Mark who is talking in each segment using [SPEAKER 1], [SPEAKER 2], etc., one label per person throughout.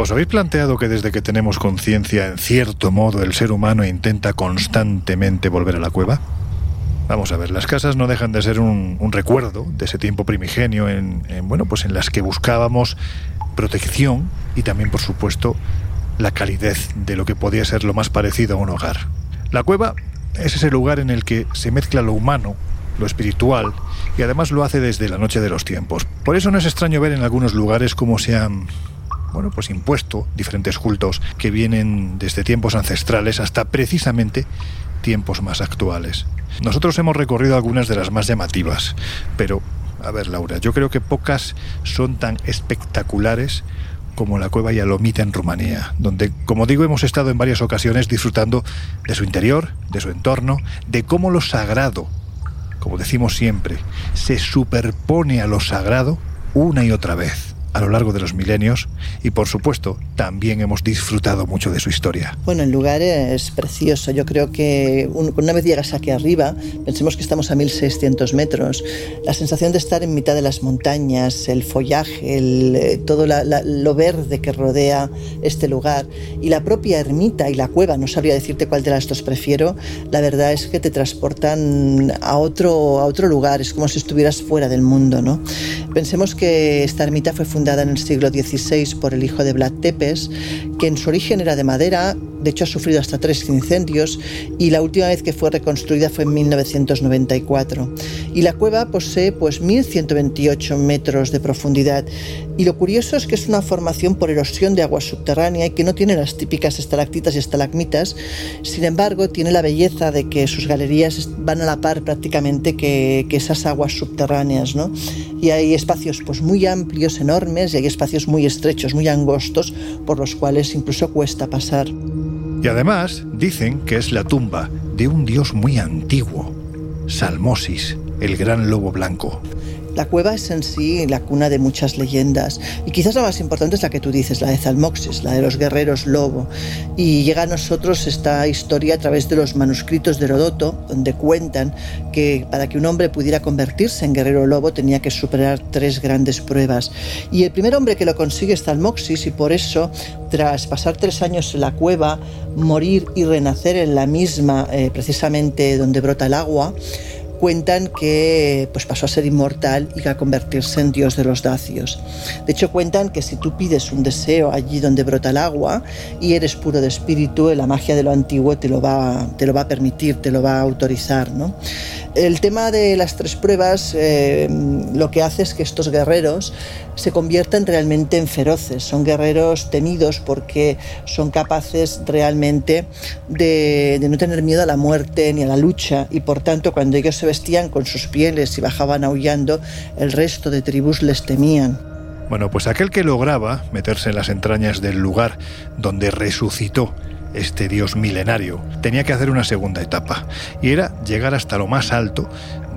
[SPEAKER 1] ¿Os habéis planteado que desde que tenemos conciencia, en cierto modo, el ser humano intenta constantemente volver a la cueva? Vamos a ver, las casas no dejan de ser un, recuerdo de ese tiempo primigenio en, bueno, pues en las que buscábamos protección y también, por supuesto, la calidez de lo que podía ser lo más parecido a un hogar. La cueva es ese lugar en el que se mezcla lo humano, lo espiritual, y además lo hace desde la noche de los tiempos. Por eso no es extraño ver en algunos lugares cómo se han bueno, pues impuesto diferentes cultos que vienen desde tiempos ancestrales hasta precisamente tiempos más actuales. Nosotros hemos recorrido algunas de las más llamativas, pero, a ver Laura, yo creo que pocas son tan espectaculares como la cueva Yalomita en Rumanía, donde, como digo, hemos estado en varias ocasiones disfrutando de su interior, de su entorno, de cómo lo sagrado, como decimos siempre, se superpone a lo sagrado una y otra vez a lo largo de los milenios y por supuesto también hemos disfrutado mucho de su historia.
[SPEAKER 2] Bueno, el lugar es precioso. Yo creo que una vez llegas aquí arriba, pensemos que estamos a 1600 metros, la sensación de estar en mitad de las montañas, el follaje, el, eh, todo lo verde que rodea este lugar y la propia ermita y la cueva, no sabría decirte cuál de las dos prefiero, la verdad es que te transportan a otro, a otro lugar, es como si estuvieras fuera del mundo. ¿no? Pensemos que esta ermita fue fundada fundada en el siglo XVI por el hijo de Vlad Tepes, que en su origen era de madera, de hecho ha sufrido hasta tres incendios y la última vez que fue reconstruida fue en 1994. Y la cueva posee pues 1128 metros de profundidad y lo curioso es que es una formación por erosión de agua subterránea y que no tiene las típicas estalactitas y estalagmitas, sin embargo tiene la belleza de que sus galerías van a la par prácticamente que, que esas aguas subterráneas, ¿no? Y hay espacios pues muy amplios, enormes, y hay espacios muy estrechos, muy angostos, por los cuales incluso cuesta pasar.
[SPEAKER 1] Y además dicen que es la tumba de un dios muy antiguo, Salmosis, el gran lobo blanco.
[SPEAKER 2] La cueva es en sí la cuna de muchas leyendas y quizás la más importante es la que tú dices, la de Zalmoxis, la de los guerreros lobo. Y llega a nosotros esta historia a través de los manuscritos de Herodoto, donde cuentan que para que un hombre pudiera convertirse en guerrero lobo tenía que superar tres grandes pruebas. Y el primer hombre que lo consigue es Zalmoxis y por eso, tras pasar tres años en la cueva, morir y renacer en la misma, eh, precisamente donde brota el agua, cuentan que pues, pasó a ser inmortal y a convertirse en dios de los dacios. De hecho, cuentan que si tú pides un deseo allí donde brota el agua y eres puro de espíritu, la magia de lo antiguo te lo va, te lo va a permitir, te lo va a autorizar. ¿no? El tema de las tres pruebas eh, lo que hace es que estos guerreros se conviertan realmente en feroces. Son guerreros temidos porque son capaces realmente de, de, no tener miedo a la muerte ni a la lucha y por tanto cuando ellos se vestían con sus pieles y bajaban aullando, el resto de tribus les temían.
[SPEAKER 1] Bueno, pues aquel que lograba meterse en las entrañas del lugar donde resucitó este dios milenario, tenía que hacer una segunda etapa, y era llegar hasta lo más alto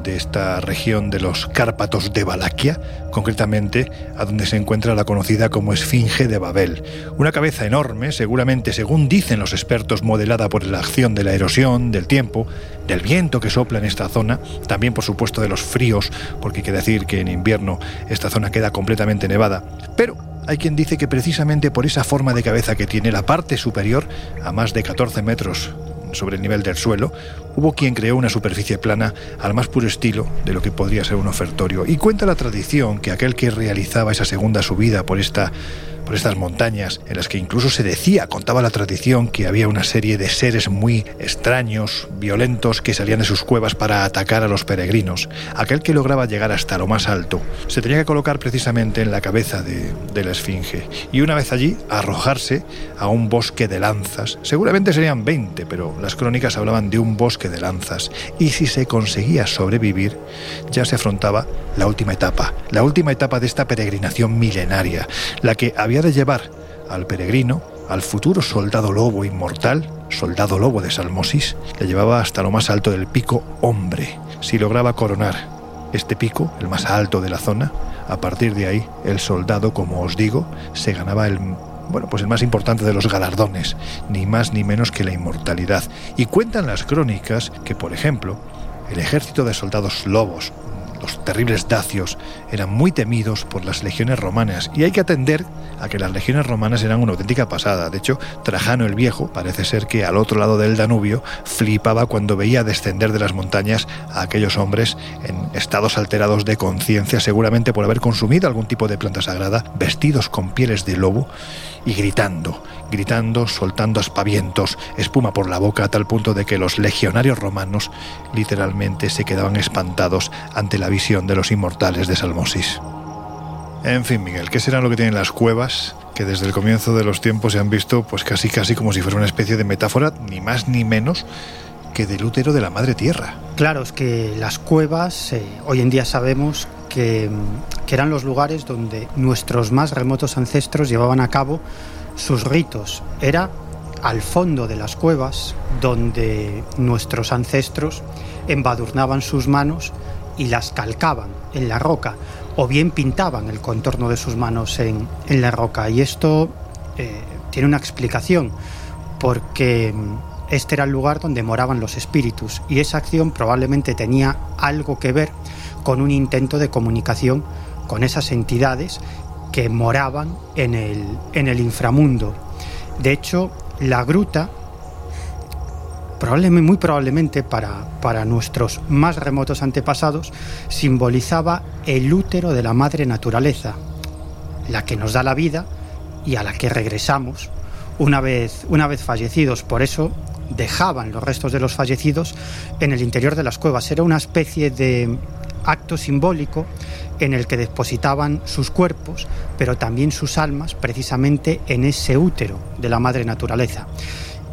[SPEAKER 1] de esta región de los Cárpatos de Valaquia, concretamente a donde se encuentra la conocida como Esfinge de Babel. Una cabeza enorme, seguramente, según dicen los expertos, modelada por la acción de la erosión, del tiempo, del viento que sopla en esta zona, también por supuesto de los fríos, porque hay que decir que en invierno esta zona queda completamente nevada, pero hay quien dice que precisamente por esa forma de cabeza que tiene la parte superior, a más de 14 metros sobre el nivel del suelo, hubo quien creó una superficie plana al más puro estilo de lo que podría ser un ofertorio. Y cuenta la tradición que aquel que realizaba esa segunda subida por esta por estas montañas, en las que incluso se decía, contaba la tradición, que había una serie de seres muy extraños, violentos, que salían de sus cuevas para atacar a los peregrinos. Aquel que lograba llegar hasta lo más alto se tenía que colocar precisamente en la cabeza de, de la esfinge y una vez allí arrojarse a un bosque de lanzas. Seguramente serían 20, pero las crónicas hablaban de un bosque de lanzas. Y si se conseguía sobrevivir, ya se afrontaba la última etapa, la última etapa de esta peregrinación milenaria, la que había de llevar al peregrino, al futuro soldado lobo inmortal, soldado lobo de Salmosis, le llevaba hasta lo más alto del pico hombre. Si lograba coronar este pico, el más alto de la zona, a partir de ahí el soldado, como os digo, se ganaba el bueno, pues el más importante de los galardones, ni más ni menos que la inmortalidad. Y cuentan las crónicas que, por ejemplo, el ejército de soldados lobos, los terribles dacios, eran muy temidos por las legiones romanas y hay que atender a que las legiones romanas eran una auténtica pasada. De hecho, Trajano el Viejo parece ser que al otro lado del Danubio flipaba cuando veía descender de las montañas a aquellos hombres en estados alterados de conciencia, seguramente por haber consumido algún tipo de planta sagrada, vestidos con pieles de lobo y gritando, gritando, soltando aspavientos, espuma por la boca a tal punto de que los legionarios romanos literalmente se quedaban espantados ante la visión de los inmortales de Salmosis. En fin, Miguel, ¿qué será lo que tienen las cuevas que desde el comienzo de los tiempos se han visto pues casi casi como si fuera una especie de metáfora, ni más ni menos que del útero de la madre tierra?
[SPEAKER 3] Claro, es que las cuevas eh, hoy en día sabemos que, que eran los lugares donde nuestros más remotos ancestros llevaban a cabo sus ritos. Era al fondo de las cuevas donde nuestros ancestros embadurnaban sus manos y las calcaban en la roca o bien pintaban el contorno de sus manos en, en la roca. Y esto eh, tiene una explicación porque este era el lugar donde moraban los espíritus y esa acción probablemente tenía algo que ver con un intento de comunicación con esas entidades que moraban en el, en el inframundo. De hecho, la gruta, probablemente, muy probablemente para, para nuestros más remotos antepasados, simbolizaba el útero de la madre naturaleza, la que nos da la vida y a la que regresamos una vez, una vez fallecidos. Por eso dejaban los restos de los fallecidos en el interior de las cuevas. Era una especie de acto simbólico en el que depositaban sus cuerpos, pero también sus almas, precisamente en ese útero de la madre naturaleza.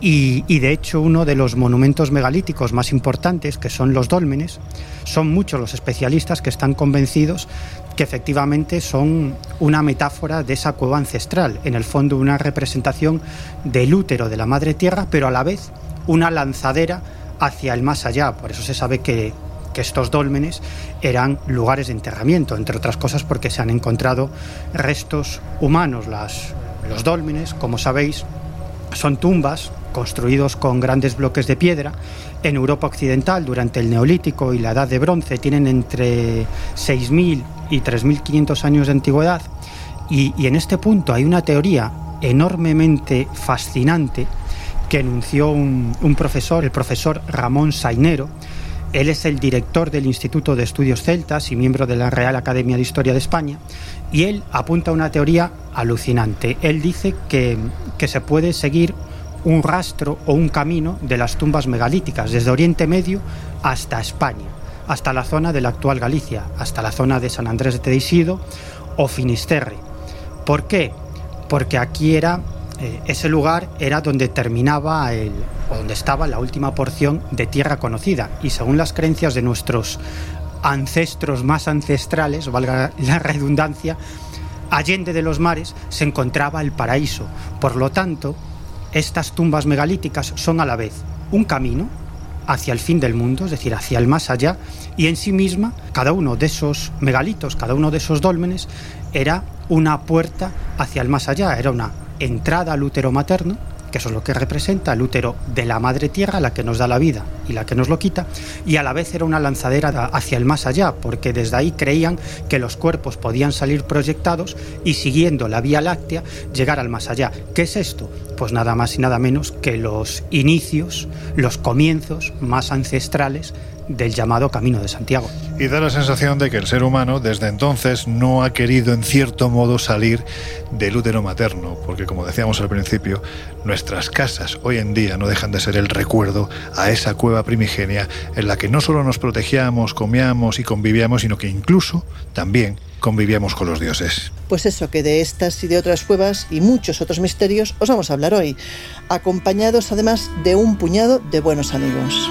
[SPEAKER 3] Y, de hecho uno de los monumentos megalíticos más importantes, que son los dólmenes, son muchos los especialistas que están convencidos que efectivamente son una metáfora de esa cueva ancestral, en el fondo una representación del útero de la madre tierra, pero a la vez una lanzadera hacia el más allá. Por eso se sabe que, que estos dólmenes eran lugares de enterramiento, entre otras cosas porque se han encontrado restos humanos. Las, los dólmenes, como sabéis, son tumbas construidos con grandes bloques de piedra. En Europa Occidental, durante el Neolítico y la Edad de Bronce, tienen entre 6.000 y 3.500 años de antigüedad. Y, en este punto hay una teoría enormemente fascinante que enunció un, un profesor, el profesor Ramón Sainero, él es el director del Instituto de Estudios Celtas y miembro de la Real Academia de Historia de España. Y él apunta una teoría alucinante. Él dice que, que se puede seguir un rastro o un camino de las tumbas megalíticas desde Oriente Medio hasta España, hasta la zona de la actual Galicia, hasta la zona de San Andrés de Teixido o Finisterre. ¿Por qué? Porque aquí era eh, ese lugar era donde terminaba el, o donde estaba la última porción de tierra conocida y según las creencias de nuestros ancestros más ancestrales, valga la redundancia, allende de los mares se encontraba el paraíso. Por lo tanto, estas tumbas megalíticas son a la vez un camino hacia el fin del mundo, es decir, hacia el más allá, y en sí misma, cada uno de esos megalitos, cada uno de esos dólmenes, era una puerta hacia el más allá, era una entrada al útero materno, que eso es lo que representa, el útero de la madre tierra, la que nos da la vida y la que nos lo quita, y a la vez era una lanzadera hacia el más allá, porque desde ahí creían que los cuerpos podían salir proyectados y siguiendo la Vía Láctea llegar al más allá. ¿Qué es esto? Pues nada más y nada menos que los inicios, los comienzos más ancestrales del llamado Camino de Santiago.
[SPEAKER 1] Y da la sensación de que el ser humano desde entonces no ha querido en cierto modo salir del útero materno, porque como decíamos al principio, nuestras casas hoy en día no dejan de ser el recuerdo a esa cueva primigenia en la que no solo nos protegíamos, comíamos y convivíamos, sino que incluso también convivíamos con los dioses.
[SPEAKER 2] Pues eso, que de estas y de otras cuevas y muchos otros misterios os vamos a hablar hoy, acompañados además de un puñado de buenos amigos.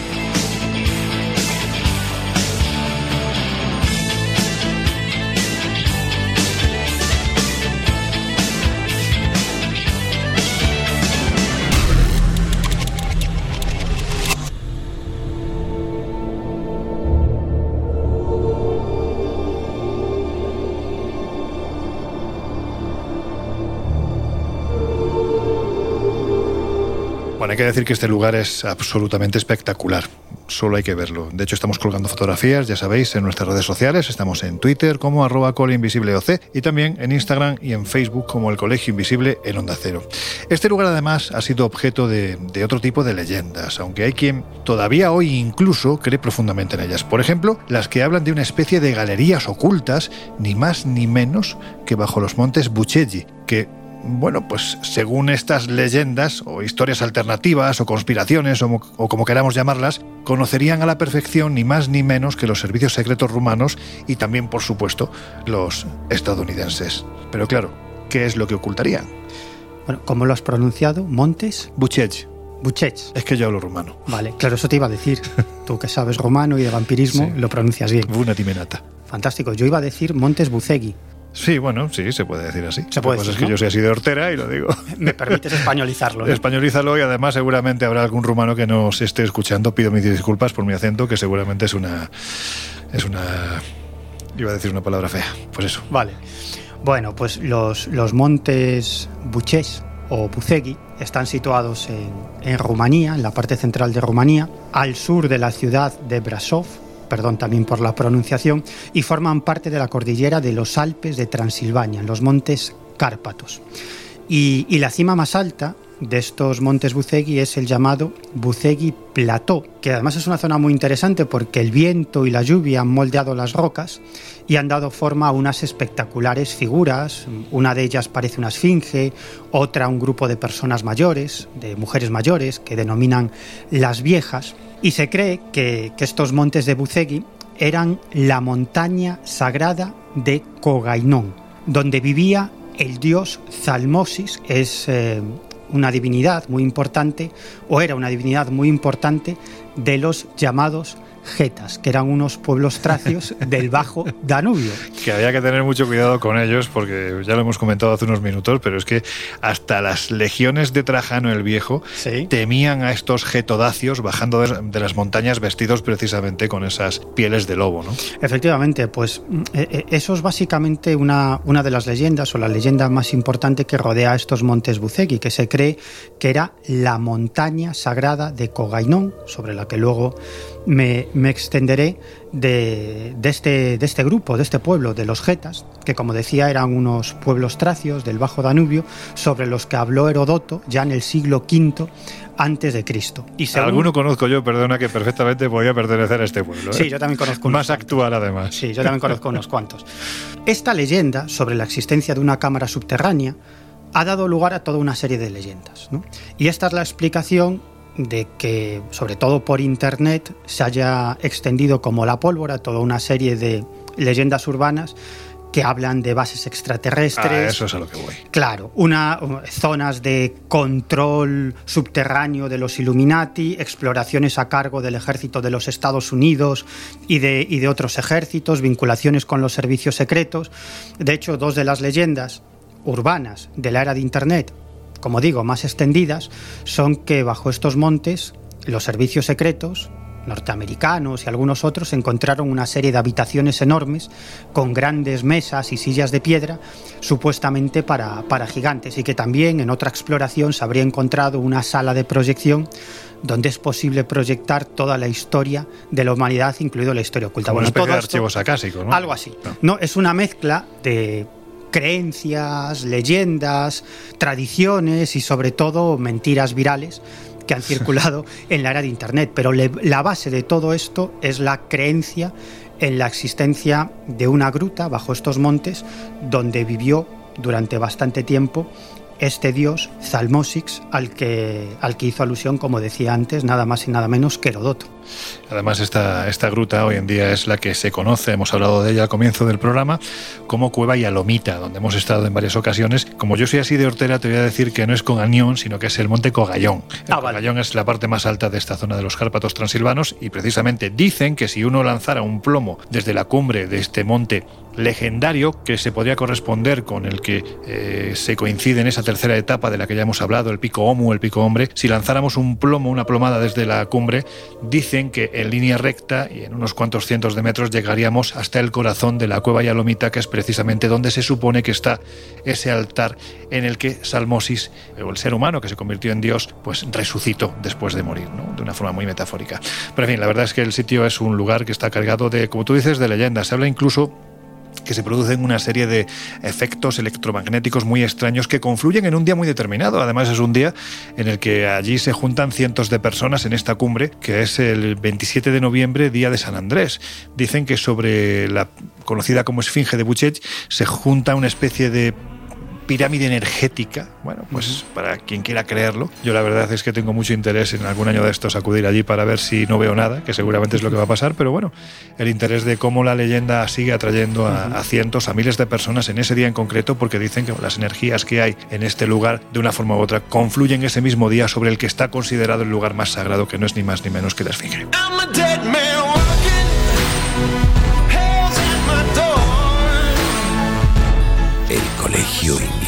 [SPEAKER 1] Que decir que este lugar es absolutamente espectacular. Solo hay que verlo. De hecho, estamos colgando fotografías, ya sabéis, en nuestras redes sociales. Estamos en Twitter como arroba OC y también en Instagram y en Facebook como el Colegio Invisible en Onda Cero. Este lugar además ha sido objeto de, otro tipo de leyendas, aunque hay quien todavía hoy incluso cree profundamente en ellas. Por ejemplo, las que hablan de una especie de galerías ocultas, ni más ni menos que bajo los montes Buceggi, que bueno, pues según estas leyendas o historias alternativas o conspiraciones o, o, como queramos llamarlas, conocerían a la perfección ni más ni menos que los servicios secretos rumanos y también, por supuesto, los estadounidenses. Pero claro, ¿qué es lo que ocultarían?
[SPEAKER 3] Bueno, ¿cómo lo has pronunciado? ¿Montes?
[SPEAKER 1] Buchech.
[SPEAKER 3] Buchech.
[SPEAKER 1] Es que yo hablo rumano.
[SPEAKER 3] Vale, claro, eso te iba a decir. Tú que sabes rumano y de vampirismo, sí. lo pronuncias bien.
[SPEAKER 1] Una timenata.
[SPEAKER 3] Fantástico. Yo iba a decir Montes Bucegui.
[SPEAKER 1] Sí, bueno, sí, se puede decir así.
[SPEAKER 3] Se puede decir,
[SPEAKER 1] es que
[SPEAKER 3] ¿no?
[SPEAKER 1] yo soy así de hortera y lo digo.
[SPEAKER 3] Me permites españolizarlo. ¿no?
[SPEAKER 1] Españolízalo y además seguramente habrá algún rumano que nos esté escuchando. Pido mis disculpas por mi acento, que seguramente es una. Es una. Iba a decir una palabra fea. Pues eso.
[SPEAKER 3] Vale. Bueno, pues los, los montes Buches o Bucegui están situados en, en Rumanía, en la parte central de Rumanía, al sur de la ciudad de Brasov, perdón también por la pronunciación, y forman parte de la cordillera de los Alpes de Transilvania, los montes Cárpatos. Y, y, la cima más alta de estos montes Bucegui es el llamado Bucegui Plateau, que además es una zona muy interesante porque el viento y la lluvia han moldeado las rocas y han dado forma a unas espectaculares figuras. Una de ellas parece una esfinge, otra un grupo de personas mayores, de mujeres mayores, que denominan las viejas. Y se cree que, estos montes de Bucegui eran la montaña sagrada de Cogainón, donde vivía el dios Zalmosis, es eh, una divinidad muy importante, o era una divinidad muy importante de los llamados getas, que eran unos pueblos tracios del Bajo Danubio.
[SPEAKER 1] Que había que tener mucho cuidado con ellos, porque ya lo hemos comentado hace unos minutos, pero es que hasta las legiones de Trajano el Viejo
[SPEAKER 3] ¿Sí?
[SPEAKER 1] temían a estos getodacios bajando de, las montañas vestidos precisamente con esas pieles de lobo, ¿no?
[SPEAKER 3] Efectivamente, pues eh, eso es básicamente una, una de las leyendas o la leyenda más importante que rodea a estos montes Bucegui, que se cree que era la montaña sagrada de Cogainón, sobre la que luego me, me extenderé de, de, este, de este grupo, de este pueblo, de los getas, que como decía eran unos pueblos tracios del Bajo Danubio, sobre los que habló Herodoto ya en el siglo V antes de Cristo.
[SPEAKER 1] Y según... Alguno conozco yo, perdona, que perfectamente podía pertenecer a este pueblo. ¿eh?
[SPEAKER 3] Sí, yo también conozco unos
[SPEAKER 1] Más
[SPEAKER 3] cuantos.
[SPEAKER 1] actual, además.
[SPEAKER 3] Sí, yo también conozco unos cuantos. Esta leyenda sobre la existencia de una cámara subterránea ha dado lugar a toda una serie de leyendas. ¿no? Y esta es la explicación de que, sobre todo por Internet, se haya extendido como la pólvora toda una serie de leyendas urbanas que hablan de bases extraterrestres.
[SPEAKER 1] Ah, eso es a lo que voy.
[SPEAKER 3] Claro, una, zonas de control subterráneo de los Illuminati, exploraciones a cargo del ejército de los Estados Unidos y de, y de otros ejércitos, vinculaciones con los servicios secretos. De hecho, dos de las leyendas urbanas de la era de Internet, como digo, más extendidas, son que bajo estos montes los servicios secretos norteamericanos y algunos otros encontraron una serie de habitaciones enormes con grandes mesas y sillas de piedra, supuestamente para, para gigantes, y que también en otra exploración se habría encontrado una sala de proyección donde es posible proyectar toda la historia de la humanidad, incluido la historia oculta.
[SPEAKER 1] Como
[SPEAKER 3] bueno,
[SPEAKER 1] una
[SPEAKER 3] todo
[SPEAKER 1] de
[SPEAKER 3] esto,
[SPEAKER 1] archivos acásicos, ¿no?
[SPEAKER 3] Algo así. No. no, es una mezcla de creencias, leyendas, tradiciones y sobre todo mentiras virales que han circulado en la era de Internet. Pero le, la base de todo esto es la creencia en la existencia de una gruta bajo estos montes donde vivió durante bastante tiempo este dios Zalmosix al que, al que hizo alusión, como decía antes, nada más y nada menos que Herodoto.
[SPEAKER 1] Además, esta, esta gruta hoy en día es la que se conoce, hemos hablado de ella al comienzo del programa, como Cueva Yalomita, donde hemos estado en varias ocasiones. Como yo soy así de hortera, te voy a decir que no es con Anión, sino que es el monte Cogallón. El
[SPEAKER 4] ah,
[SPEAKER 1] Cogallón es la parte más alta de esta zona de los Cárpatos transilvanos y precisamente dicen que si uno lanzara un plomo desde la cumbre de este monte legendario que se podría corresponder con el que eh, se coincide en esa tercera etapa de la que ya hemos hablado, el pico Omu, el pico Hombre, si lanzáramos un plomo, una plomada desde la cumbre, dicen que en línea recta y en unos cuantos cientos de metros llegaríamos hasta el corazón de la cueva Yalomita, que es precisamente donde se supone que está ese altar en el que Salmosis, o el ser humano que se convirtió en Dios, pues resucitó después de morir, ¿no? de una forma muy metafórica. Pero en fin, la verdad es que el sitio es un lugar que está cargado de, como tú dices, de leyendas. Se habla incluso que se producen una serie de efectos electromagnéticos muy extraños que confluyen en un día muy determinado. Además es un día en el que allí se juntan cientos de personas en esta cumbre, que es el 27 de noviembre, día de San Andrés. Dicen que sobre la conocida como Esfinge de Buchech se junta una especie de pirámide energética. Bueno, pues para quien quiera creerlo, yo la verdad es que tengo mucho interés en algún año de estos acudir allí para ver si no veo nada, que seguramente es lo que va a pasar, pero bueno, el interés de cómo la leyenda sigue atrayendo a, cientos, a miles de personas en ese día en concreto, porque dicen que las energías que hay en este lugar, de una forma u otra, confluyen ese mismo día sobre el que está considerado el lugar más sagrado, que no es ni más ni menos que la Esfinge.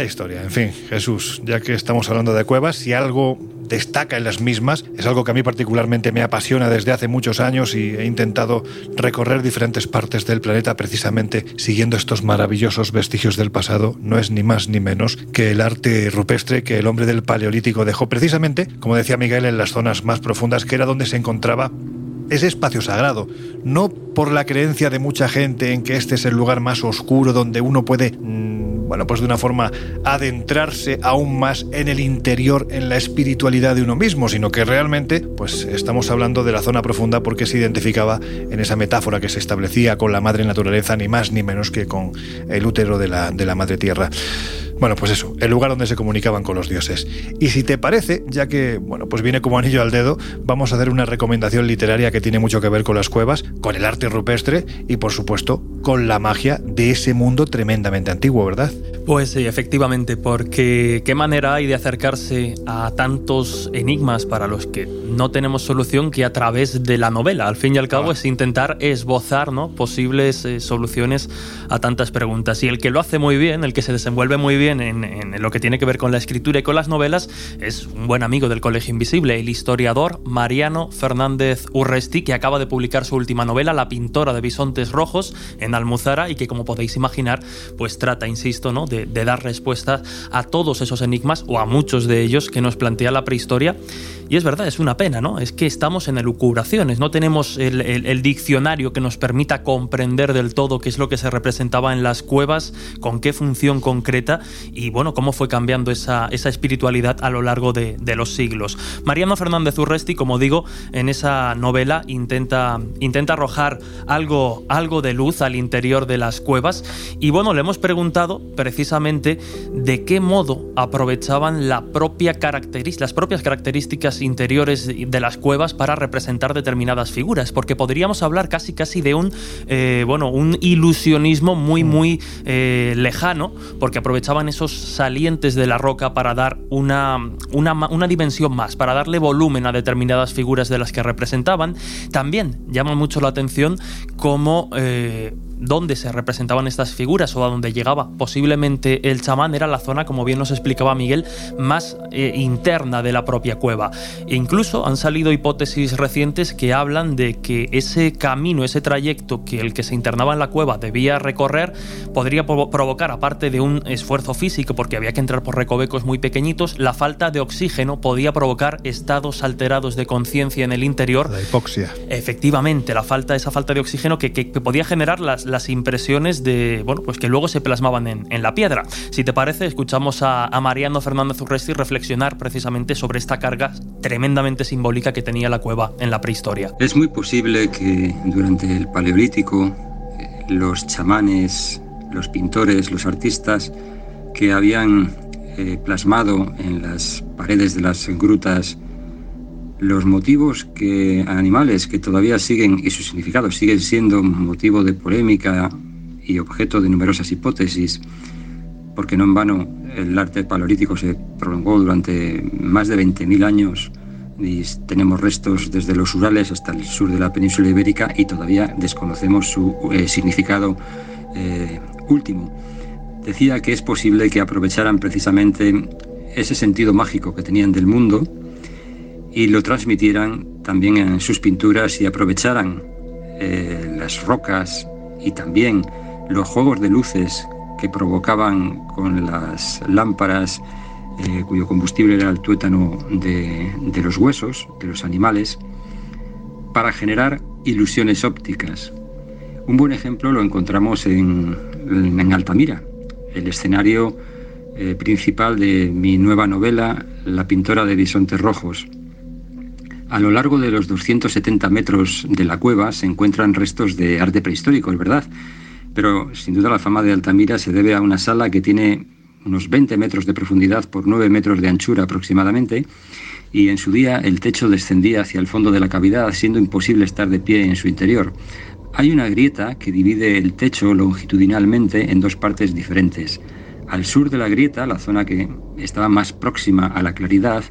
[SPEAKER 1] Historia, en fin, Jesús, ya que estamos hablando de cuevas, si algo destaca en las mismas, es algo que a mí particularmente me apasiona desde hace muchos años y he intentado recorrer diferentes partes del planeta precisamente siguiendo estos maravillosos vestigios del pasado, no es ni más ni menos que el arte rupestre que el hombre del Paleolítico dejó precisamente, como decía Miguel, en las zonas más profundas, que era donde se encontraba ese espacio sagrado, no por la creencia de mucha gente en que este es el lugar más oscuro donde uno puede mm, bueno, pues de una forma adentrarse aún más en el interior, en la espiritualidad de uno mismo, sino que realmente, pues estamos hablando de la zona profunda porque se identificaba en esa metáfora que se establecía con la madre naturaleza, ni más ni menos que con el útero de la, de la madre tierra. Bueno, pues eso, el lugar donde se comunicaban con los dioses. Y si te parece, ya que, bueno, pues viene como anillo al dedo, vamos a hacer una recomendación literaria que tiene mucho que ver con las cuevas, con el arte rupestre y, por supuesto, con la magia de ese mundo tremendamente antiguo, ¿verdad?
[SPEAKER 4] Pues sí, efectivamente, porque qué manera hay de acercarse a tantos enigmas para los que no tenemos solución que a través de la novela. Al fin y al cabo ah. es intentar esbozar ¿no? posibles eh, soluciones a tantas preguntas. Y el que lo hace muy bien, el que se desenvuelve muy bien en, lo que tiene que ver con la escritura y con las novelas, es un buen amigo del Colegio Invisible, el historiador Mariano Fernández Que acaba de publicar su última novela, La pintora de bisontes rojos, en Almuzara, y que como podéis imaginar, pues trata, insisto, ¿no? de, de dar respuestas a todos esos enigmas, o a muchos de ellos, que nos plantea la prehistoria. Y es verdad, es una pena, ¿no? Es que estamos en elucubraciones, no tenemos el, diccionario que nos permita comprender del todo qué es lo que se representaba en las cuevas, con qué función concreta y, bueno, cómo fue cambiando esa, esa espiritualidad a lo largo de, los siglos. Mariano Fernández Urresti, como digo, en esa novela intenta, intenta arrojar algo, algo de luz al interior de las cuevas y, bueno, le hemos preguntado precisamente de qué modo aprovechaban la propia las propias características interiores de las cuevas para representar determinadas figuras, porque podríamos hablar casi casi de un eh, bueno un ilusionismo muy mm. muy eh, lejano, porque aprovechaban esos salientes de la roca para dar una, una, dimensión más, para darle volumen a determinadas figuras de las que representaban. También llama mucho la atención cómo eh, dónde se representaban estas figuras o a dónde llegaba posiblemente el chamán era la zona, como bien nos explicaba Miguel, más eh, interna de la propia cueva. E incluso han salido hipótesis recientes que hablan de que ese camino, ese trayecto que el que se internaba en la cueva debía recorrer, podría provocar, aparte de un esfuerzo físico, porque había que entrar por recovecos muy pequeñitos, la falta de oxígeno podía provocar estados alterados de conciencia en el interior.
[SPEAKER 1] La hipoxia.
[SPEAKER 4] Efectivamente, la falta, esa falta de oxígeno que, podía generar las, las, impresiones de, bueno, pues que luego se plasmaban en, la piedra. Si te parece, escuchamos a, Mariano Fernández Urresti reflexionar precisamente sobre esta carga tremendamente simbólica que tenía la cueva en la prehistoria.
[SPEAKER 5] Es muy posible que durante el Paleolítico eh, los chamanes, los pintores, los artistas que habían eh, plasmado en las paredes de las grutas los motivos que animales que todavía siguen y sus significados siguen siendo motivo de polémica y objeto de numerosas hipótesis, porque no en vano el arte paleolítico se prolongó durante más de 20.000 años y tenemos restos desde los Urales hasta el sur de la península ibérica y todavía desconocemos su eh, significado eh, último. Decía que es posible que aprovecharan precisamente ese sentido mágico que tenían del mundo y lo transmitieran también en sus pinturas y aprovecharan eh, las rocas y también los juegos de luces que provocaban con las lámparas eh, cuyo combustible era el tuétano de, los huesos de los animales para generar ilusiones ópticas. Un buen ejemplo lo encontramos en, Altamira, el escenario eh, principal de mi nueva novela, La pintora de bisontes rojos. A lo largo de los 270 metros de la cueva se encuentran restos de arte prehistórico, es verdad, pero sin duda la fama de Altamira se debe a una sala que tiene unos 20 metros de profundidad por 9 metros de anchura aproximadamente, y en su día el techo descendía hacia el fondo de la cavidad, siendo imposible estar de pie en su interior. Hay una grieta que divide el techo longitudinalmente en dos partes diferentes. Al sur de la grieta, la zona que estaba más próxima a la claridad,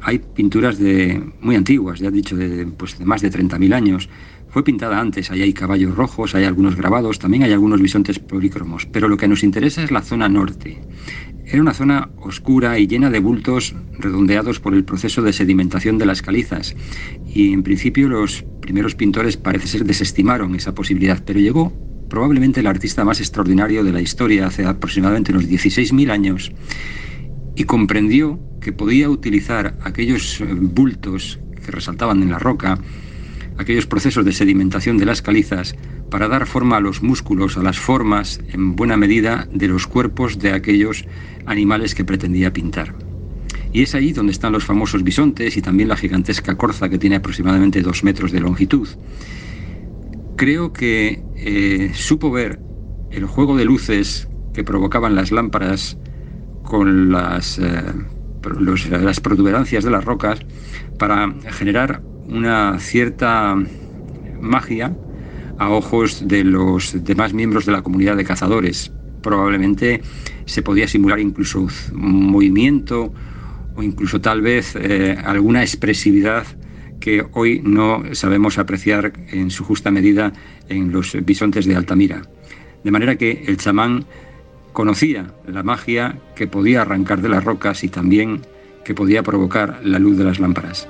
[SPEAKER 5] hay pinturas de muy antiguas, ya he dicho, de, pues, de más de 30.000 años. Fue pintada antes, ahí hay caballos rojos, hay algunos grabados, también hay algunos bisontes polícromos, pero lo que nos interesa es la zona norte. Era una zona oscura y llena de bultos redondeados por el proceso de sedimentación de las calizas, y en principio los primeros pintores parece ser desestimaron esa posibilidad, pero llegó probablemente el artista más extraordinario de la historia hace aproximadamente unos 16.000 años, y comprendió que podía utilizar aquellos eh, bultos que resaltaban en la roca, aquellos procesos de sedimentación de las calizas, para dar forma a los músculos, a las formas, en buena medida, de los cuerpos de aquellos animales que pretendía pintar. Y es ahí donde están los famosos bisontes y también la gigantesca corza que tiene aproximadamente dos metros de longitud. Creo que eh, supo ver el juego de luces que provocaban las lámparas con las, eh, las protuberancias de las rocas para generar una cierta magia a ojos de los demás miembros de la comunidad de cazadores. Probablemente se podía simular incluso movimiento o incluso tal vez eh, alguna expresividad que hoy no sabemos apreciar en su justa medida en los bisontes de Altamira. De manera que el chamán Conocía la magia que podía arrancar de las rocas y también que podía provocar la luz de las lámparas.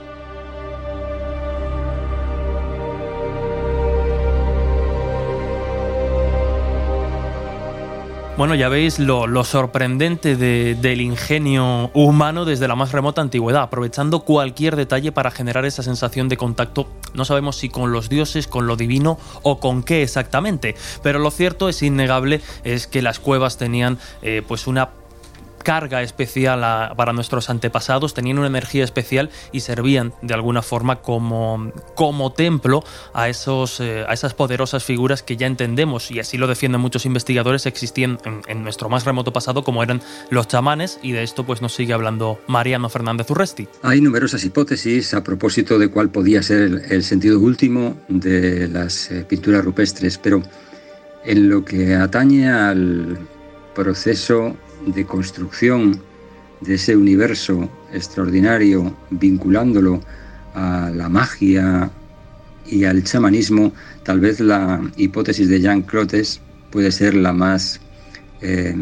[SPEAKER 4] Bueno, ya veis lo, sorprendente del ingenio humano desde la más remota antigüedad, aprovechando cualquier detalle para generar esa sensación de contacto, no sabemos si con los dioses, con lo divino o con qué exactamente, pero lo cierto es innegable es que las cuevas tenían eh, pues una carga especial para nuestros antepasados, tenían una energía especial y servían de alguna forma como, como templo a, esos, eh, a esas poderosas figuras que ya entendemos, y así lo defienden muchos investigadores, existían en, nuestro más remoto pasado como eran los chamanes, y de esto pues nos sigue hablando Mariano Fernández Urresti.
[SPEAKER 5] Hay numerosas hipótesis a propósito de cuál podía ser el, sentido último de las eh, pinturas rupestres, pero en lo que atañe al proceso de construcción de ese universo extraordinario, vinculándolo a la magia y al chamanismo, tal vez la hipótesis de Jean Clotes puede ser la más, eh,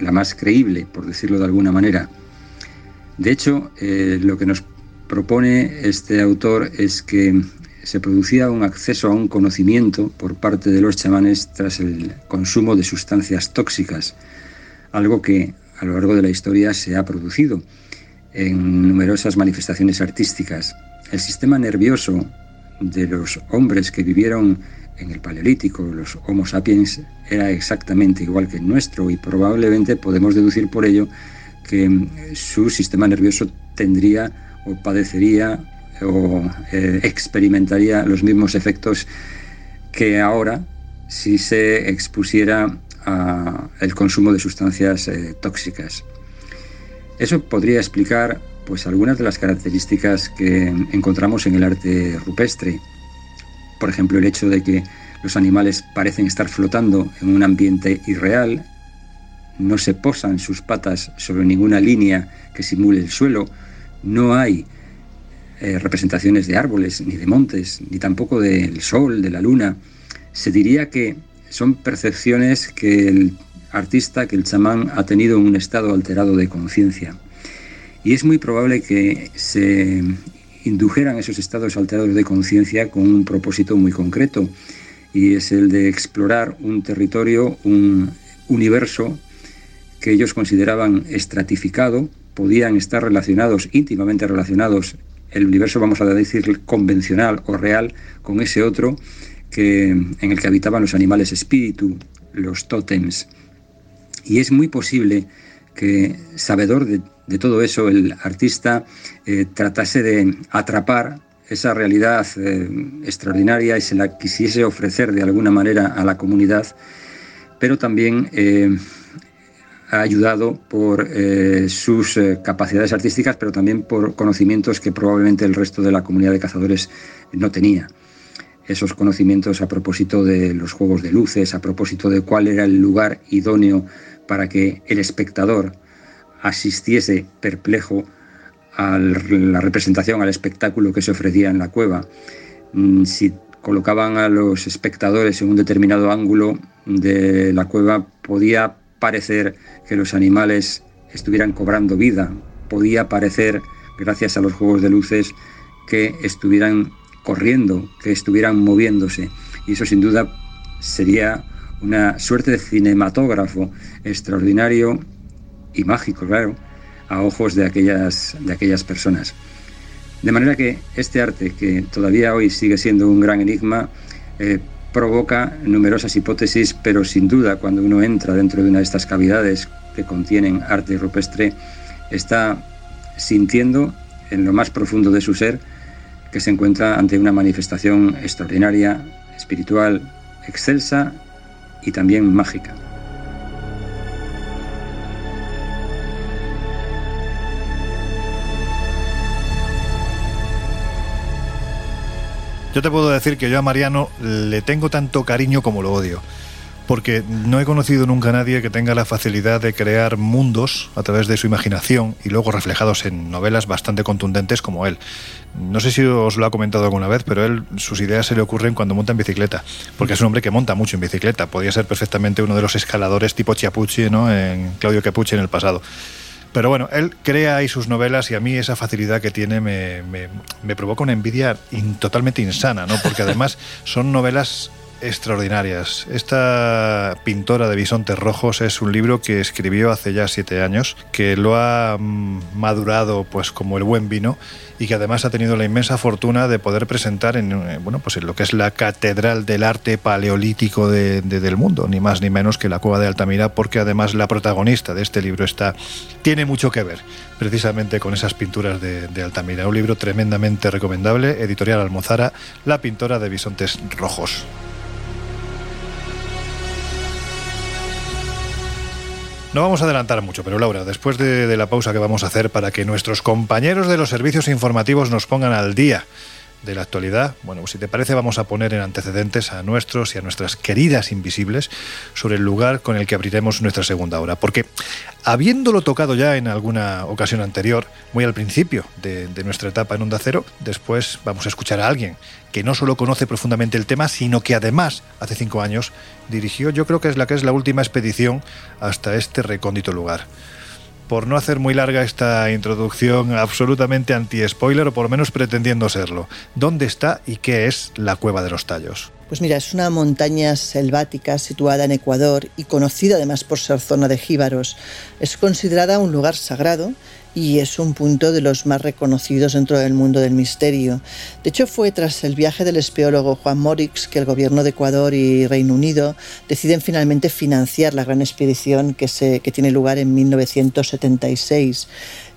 [SPEAKER 5] la más creíble, por decirlo de alguna manera. De hecho, eh, lo que nos propone este autor es que se producía un acceso a un conocimiento por parte de los chamanes tras el consumo de sustancias tóxicas, algo que a lo largo de la historia se ha producido en numerosas manifestaciones artísticas. El sistema nervioso de los hombres que vivieron en el Paleolítico, los Homo sapiens, era exactamente igual que el nuestro y probablemente podemos deducir por ello que su sistema nervioso tendría o padecería o eh, experimentaría los mismos efectos que ahora si se expusiera al consumo de sustancias eh, tóxicas. Eso podría explicar pues algunas de las características que encontramos en el arte rupestre. Por ejemplo, el hecho de que los animales parecen estar flotando en un ambiente irreal, no se posan sus patas sobre ninguna línea que simule el suelo, no hay eh, representaciones de árboles, ni de montes, ni tampoco del sol, de la luna. Se diría que son percepciones que el artista, que el chamán ha tenido en un estado alterado de conciencia. Y es muy probable que se indujeran esos estados alterados de conciencia con un propósito muy concreto, y es el de explorar un territorio, un universo que ellos consideraban estratificado, podían estar relacionados, íntimamente relacionados, el universo, vamos a decir, convencional o real, con ese otro que, en el que habitaban los animales espíritu, los tótems. Y es muy posible que, sabedor de, todo eso, el artista eh, tratase de atrapar esa realidad eh, extraordinaria y se la quisiese ofrecer de alguna manera a la comunidad, pero también eh, ha ayudado por sus capacidades artísticas, pero también por conocimientos que probablemente el resto de la comunidad de cazadores no tenía esos conocimientos a propósito de los juegos de luces, a propósito de cuál era el lugar idóneo para que el espectador asistiese perplejo a la representación, al espectáculo que se ofrecía en la cueva. Mm, si colocaban a los espectadores en un determinado ángulo de la cueva, podía parecer que los animales estuvieran cobrando vida, podía parecer, gracias a los juegos de luces, que estuvieran corriendo, que estuvieran moviéndose. Y eso sin duda sería una suerte de cinematógrafo extraordinario y mágico, claro, a ojos de aquellas, de aquellas personas. De manera que este arte, que todavía hoy sigue siendo un gran enigma, eh, provoca numerosas hipótesis, pero sin duda cuando uno entra dentro de una de estas cavidades que contienen arte rupestre, está sintiendo en lo más profundo de su ser que se encuentra ante una manifestación extraordinaria, espiritual, excelsa y también mágica.
[SPEAKER 1] Yo te puedo decir que yo a Mariano le tengo tanto cariño como lo odio porque no he conocido nunca a nadie que tenga la facilidad de crear mundos a través de su imaginación y luego reflejados en novelas bastante contundentes como él. No sé si os lo ha comentado alguna vez, pero él sus ideas se le ocurren cuando monta en bicicleta, porque es un hombre que monta mucho en bicicleta. Podría ser perfectamente uno de los escaladores tipo Chiapucci, ¿no? En Claudio Capucci en el pasado. Pero bueno, él crea ahí sus novelas y a mí esa facilidad que tiene me, me provoca una envidia totalmente insana, ¿no? Porque además son novelas extraordinarias. Esta pintora de bisontes rojos es un libro que escribió hace ya siete años, que lo ha mm, madurado pues como el buen vino y que además ha tenido la inmensa fortuna de poder presentar en, eh, bueno, pues en lo que es la catedral del arte paleolítico del mundo, ni más ni menos que la cueva de Altamira, porque además la protagonista de este libro está, tiene mucho que ver precisamente con esas pinturas de, de Altamira. Un libro tremendamente recomendable, editorial Almozara, La pintora de bisontes rojos. No vamos a adelantar mucho, pero Laura, después de, la pausa que vamos a hacer para que nuestros compañeros de los servicios informativos nos pongan al día de la actualidad, bueno, pues si te parece vamos a poner en antecedentes a nuestros y a nuestras queridas invisibles sobre el lugar con el que abriremos nuestra segunda hora. Porque habiéndolo tocado ya en alguna ocasión anterior, muy al principio de, nuestra etapa en Onda Cero, después vamos a escuchar a alguien que no solo conoce profundamente el tema, sino que además hace cinco años dirigió, yo creo que es la que es la última expedición hasta este recóndito lugar por no hacer muy larga esta introducción absolutamente anti-spoiler o por lo menos pretendiendo serlo. ¿Dónde está y qué es la Cueva de los Tallos?
[SPEAKER 2] Pues mira, es una montaña selvática situada en Ecuador y conocida además por ser zona de jíbaros. Es considerada un lugar sagrado y es un punto de los más reconocidos dentro del mundo del misterio. De hecho, fue tras el viaje del espeólogo Juan Morix que el gobierno de Ecuador y Reino Unido deciden finalmente financiar la gran expedición que, se, que tiene lugar en 1976.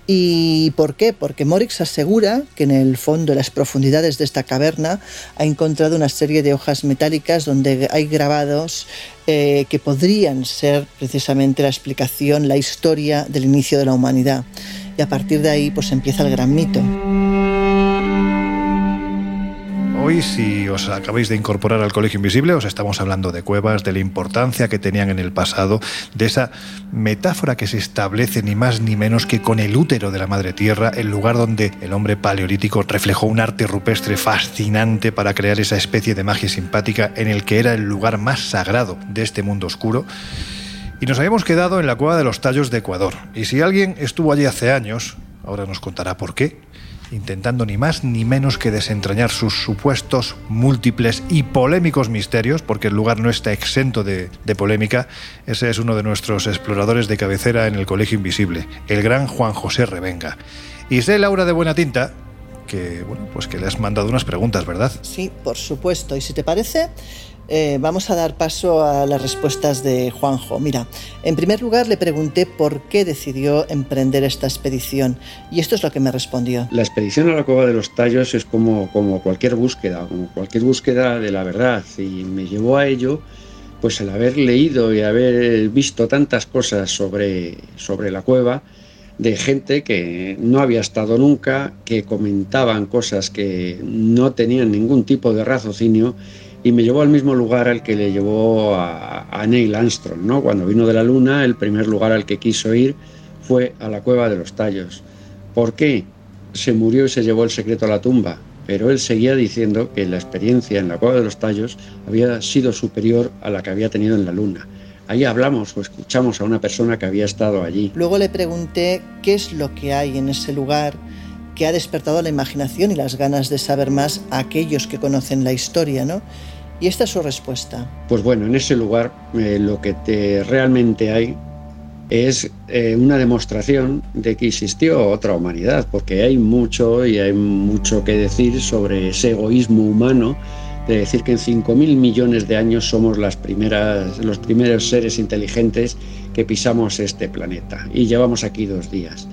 [SPEAKER 2] ¿Y por qué? Porque Morix asegura que en el fondo, en las profundidades de esta caverna, ha encontrado una serie de hojas metálicas donde hay grabados eh, que podrían ser precisamente la explicación, la historia del inicio de la humanidad y a partir de ahí pues empieza el gran mito.
[SPEAKER 1] Hoy, si os acabáis de incorporar al Colegio Invisible, os estamos hablando de cuevas, de la importancia que tenían en el pasado, de esa metáfora que se establece ni más ni menos que con el útero de la Madre Tierra, el lugar donde el hombre paleolítico reflejó un arte rupestre fascinante para crear esa especie de magia simpática en el que era el lugar más sagrado de este mundo oscuro y nos habíamos quedado en la cueva de los tallos de Ecuador. Y si alguien estuvo allí hace años, ahora nos contará por qué, intentando ni más ni menos que desentrañar sus supuestos múltiples y polémicos misterios, porque el lugar no está exento de, polémica, ese es uno de nuestros exploradores de cabecera en el Colegio Invisible, el gran Juan José Revenga. Y sé, Laura de Buena Tinta, que, bueno, pues que le has mandado unas preguntas, ¿verdad?
[SPEAKER 2] Sí, por supuesto. Y si te parece, eh, vamos a dar paso a las respuestas de Juanjo. Mira, en primer lugar le pregunté por qué decidió emprender esta expedición y esto es lo que me respondió.
[SPEAKER 6] La expedición a la Cueva de los Tallos es como, como cualquier búsqueda, como cualquier búsqueda de la verdad y me llevó a ello pues el haber leído y haber visto tantas cosas sobre, sobre la cueva de gente que no había estado nunca, que comentaban cosas que no tenían ningún tipo de raciocinio y me llevó al mismo lugar al que le llevó a, Neil Armstrong, ¿no? Cuando vino de la Luna, el primer lugar al que quiso ir fue a la cueva de los tallos. ¿Por qué? Se murió y se llevó el secreto a la tumba, pero él seguía diciendo que la experiencia en la cueva de los tallos había sido superior a la que había tenido en la Luna. Ahí hablamos o escuchamos a una persona que había estado allí.
[SPEAKER 2] Luego le pregunté qué es lo que hay en ese lugar que ha despertado la imaginación y las ganas de saber más a aquellos que conocen la historia, ¿no? Y esta es su respuesta.
[SPEAKER 6] Pues bueno, en ese lugar eh, lo que te realmente hay es eh, una demostración de que existió otra humanidad, porque hay mucho y hay mucho que decir sobre ese egoísmo humano de decir que en 5.000 millones de años somos las primeras, los primeros seres inteligentes que pisamos este planeta y llevamos aquí dos días.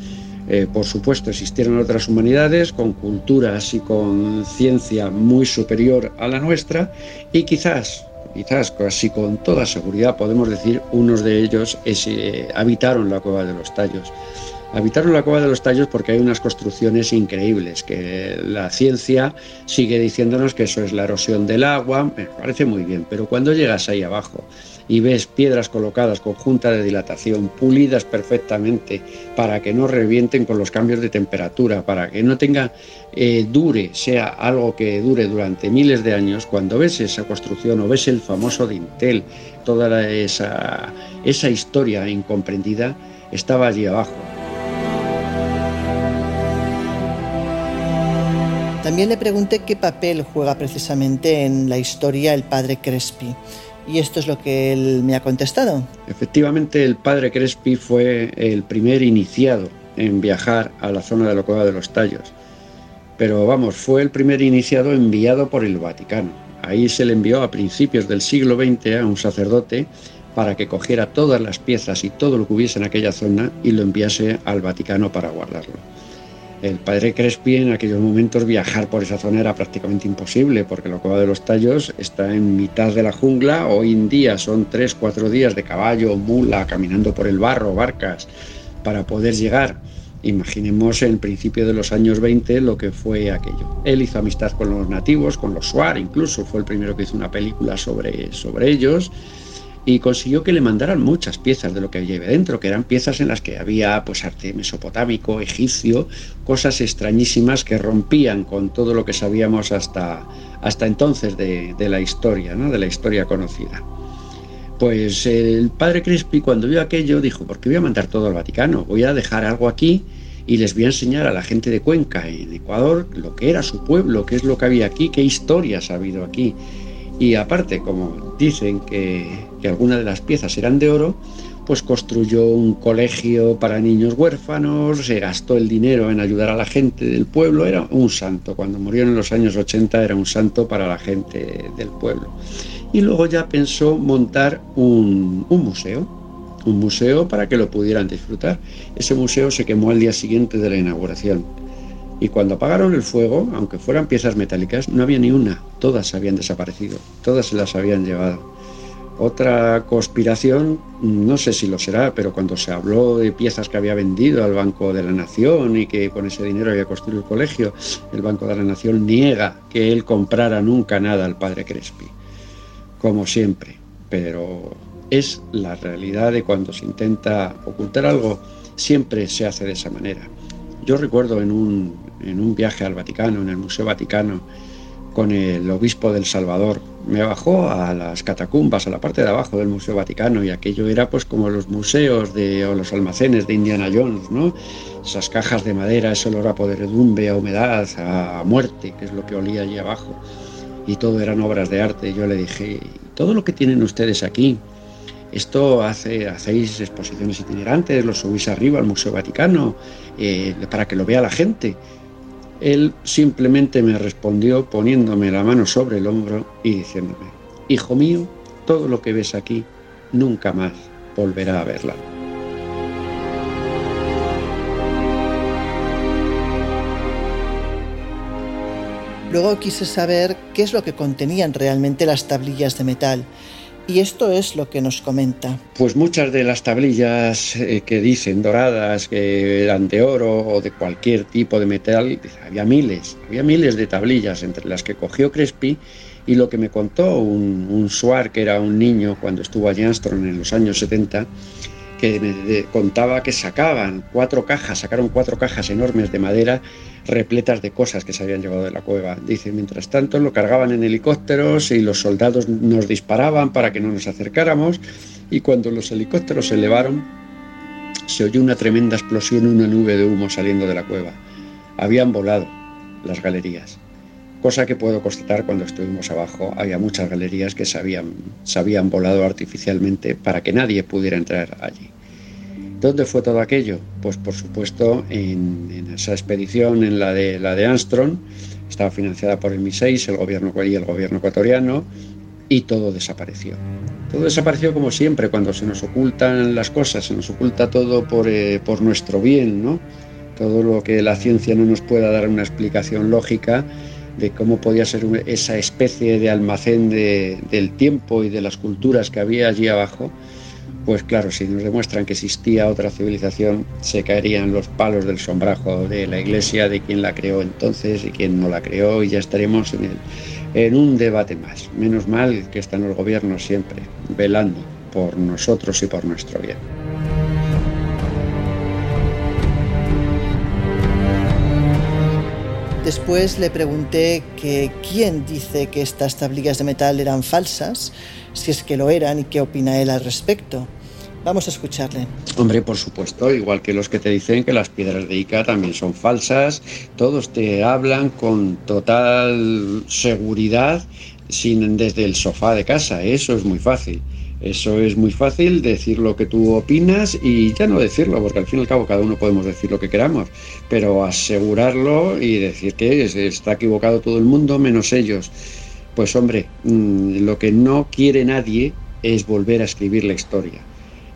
[SPEAKER 6] Eh, por supuesto, existieron otras humanidades con culturas y con ciencia muy superior a la nuestra y quizás, quizás casi con toda seguridad podemos decir, unos de ellos eh, habitaron la cueva de los tallos. Habitaron la cueva de los tallos porque hay unas construcciones increíbles, que la ciencia sigue diciéndonos que eso es la erosión del agua, me parece muy bien, pero cuando llegas ahí abajo y ves piedras colocadas con junta de dilatación, pulidas perfectamente para que no revienten con los cambios de temperatura, para que no tenga, eh, dure, sea algo que dure durante miles de años, cuando ves esa construcción o ves el famoso dintel, toda esa, esa historia incomprendida, estaba allí abajo.
[SPEAKER 2] También le pregunté qué papel juega precisamente en la historia el padre Crespi. Y esto es lo que él me ha contestado.
[SPEAKER 6] Efectivamente, el padre Crespi fue el primer iniciado en viajar a la zona de la Cueva de los Tallos. Pero vamos, fue el primer iniciado enviado por el Vaticano. Ahí se le envió a principios del siglo XX a un sacerdote para que cogiera todas las piezas y todo lo que hubiese en aquella zona y lo enviase al Vaticano para guardarlo el padre Crespi en aquellos momentos viajar por esa zona era prácticamente imposible porque la cueva de los tallos está en mitad de la jungla. Hoy en día son tres, cuatro días de caballo, mula, caminando por el barro, barcas, para poder llegar Imaginemos en principio de los años 20 lo que fue aquello. Él hizo amistad con los nativos, con los Suar, incluso fue el primero que hizo una película sobre, sobre ellos y consiguió que le mandaran muchas piezas de lo que había dentro, que eran piezas en las que había pues arte mesopotámico, egipcio, cosas extrañísimas que rompían con todo lo que sabíamos hasta, hasta entonces de, de la historia, ¿no? de la historia conocida. Pues el padre Crespi cuando vio aquello dijo, ¿por qué voy a mandar todo al Vaticano? Voy a dejar algo aquí y les voy a enseñar a la gente de Cuenca, en Ecuador, lo que era su pueblo, qué es lo que había aquí, qué historias ha habido aquí. Y aparte, como dicen que, algunas de las piezas eran de oro, pues construyó un colegio para niños huérfanos, se gastó el dinero en ayudar a la gente del pueblo, era un santo. Cuando murió en los años 80 era un santo para la gente del pueblo. Y luego ya pensó montar un museo, un museo para que lo pudieran disfrutar. Ese museo se quemó al día siguiente de la inauguración. Y cuando apagaron el fuego, aunque fueran piezas metálicas, no había ni una, todas habían desaparecido, todas se las habían llevado. Otra conspiración, no sé si lo será, pero cuando se habló de piezas que había vendido al Banco de la Nación y que con ese dinero había construido el colegio, el Banco de la Nación niega que él comprara nunca nada al padre Crespi, como siempre. Pero es la realidad de cuando se intenta ocultar algo, siempre se hace de esa manera. Yo recuerdo en un, en un viaje al Vaticano, en el Museo Vaticano, con el obispo del Salvador. Me bajó a las catacumbas, a la parte de abajo del Museo Vaticano, y aquello era pues como los museos o los almacenes de Indiana Jones, ¿no? Esas cajas de madera, ese olor a podredumbre, a humedad, a muerte, que es lo que olía allí abajo. Y todo eran obras de arte. Yo le dije, todo lo que tienen ustedes aquí, esto hace, hacéis exposiciones itinerantes, lo subís arriba al Museo Vaticano, eh, para que lo vea la gente. Él simplemente me respondió poniéndome la mano sobre el hombro y diciéndome, Hijo mío, todo lo que ves aquí nunca más volverá a verla.
[SPEAKER 2] Luego quise saber qué es lo que contenían realmente las tablillas de metal y esto es lo que nos comenta.
[SPEAKER 6] Pues muchas de las tablillas eh, que dicen doradas, que eran de oro o de cualquier tipo de metal, había miles, había miles de tablillas entre las que cogió Crespi y lo que me contó un, Suar, que era un niño cuando estuvo allí Armstrong en los años 70, que me contaba que sacaban cuatro cajas, sacaron cuatro cajas enormes de madera repletas de cosas que se habían llevado de la cueva. Dice, mientras tanto lo cargaban en helicópteros y los soldados nos disparaban para que no nos acercáramos y cuando los helicópteros se elevaron se oyó una tremenda explosión, una nube de humo saliendo de la cueva. Habían volado las galerías, cosa que puedo constatar cuando estuvimos abajo. Había muchas galerías que se habían, se habían volado artificialmente para que nadie pudiera entrar allí. ¿Dónde fue todo aquello? Pues por supuesto en, esa expedición, en la de, la de Armstrong, estaba financiada por el MI6, el gobierno y el gobierno ecuatoriano, y todo desapareció. Todo desapareció como siempre, cuando se nos ocultan las cosas, se nos oculta todo por, eh, por nuestro bien, ¿no? Todo lo que la ciencia no nos pueda dar una explicación lógica de cómo podía ser esa especie de almacén de, del tiempo y de las culturas que había allí abajo, pues claro, si nos demuestran que existía otra civilización, se caerían los palos del sombrajo de la iglesia, de quién la creó entonces y quién no la creó, y ya estaremos en, en un debate más. Menos mal que están los gobiernos siempre velando por nosotros y por nuestro bien.
[SPEAKER 2] Después le pregunté que quién dice que estas tablillas de metal eran falsas, si es que lo eran y qué opina él al respecto. Vamos a escucharle.
[SPEAKER 6] Hombre, por supuesto, igual que los que te dicen que las piedras de Ica también son falsas, todos te hablan con total seguridad sin desde el sofá de casa, eso es muy fácil. Eso es muy fácil, decir lo que tú opinas y ya no decirlo, porque al fin y al cabo cada uno podemos decir lo que queramos, pero asegurarlo y decir que está equivocado todo el mundo menos ellos. Pues hombre, mm, lo que no quiere nadie es volver a escribir la historia.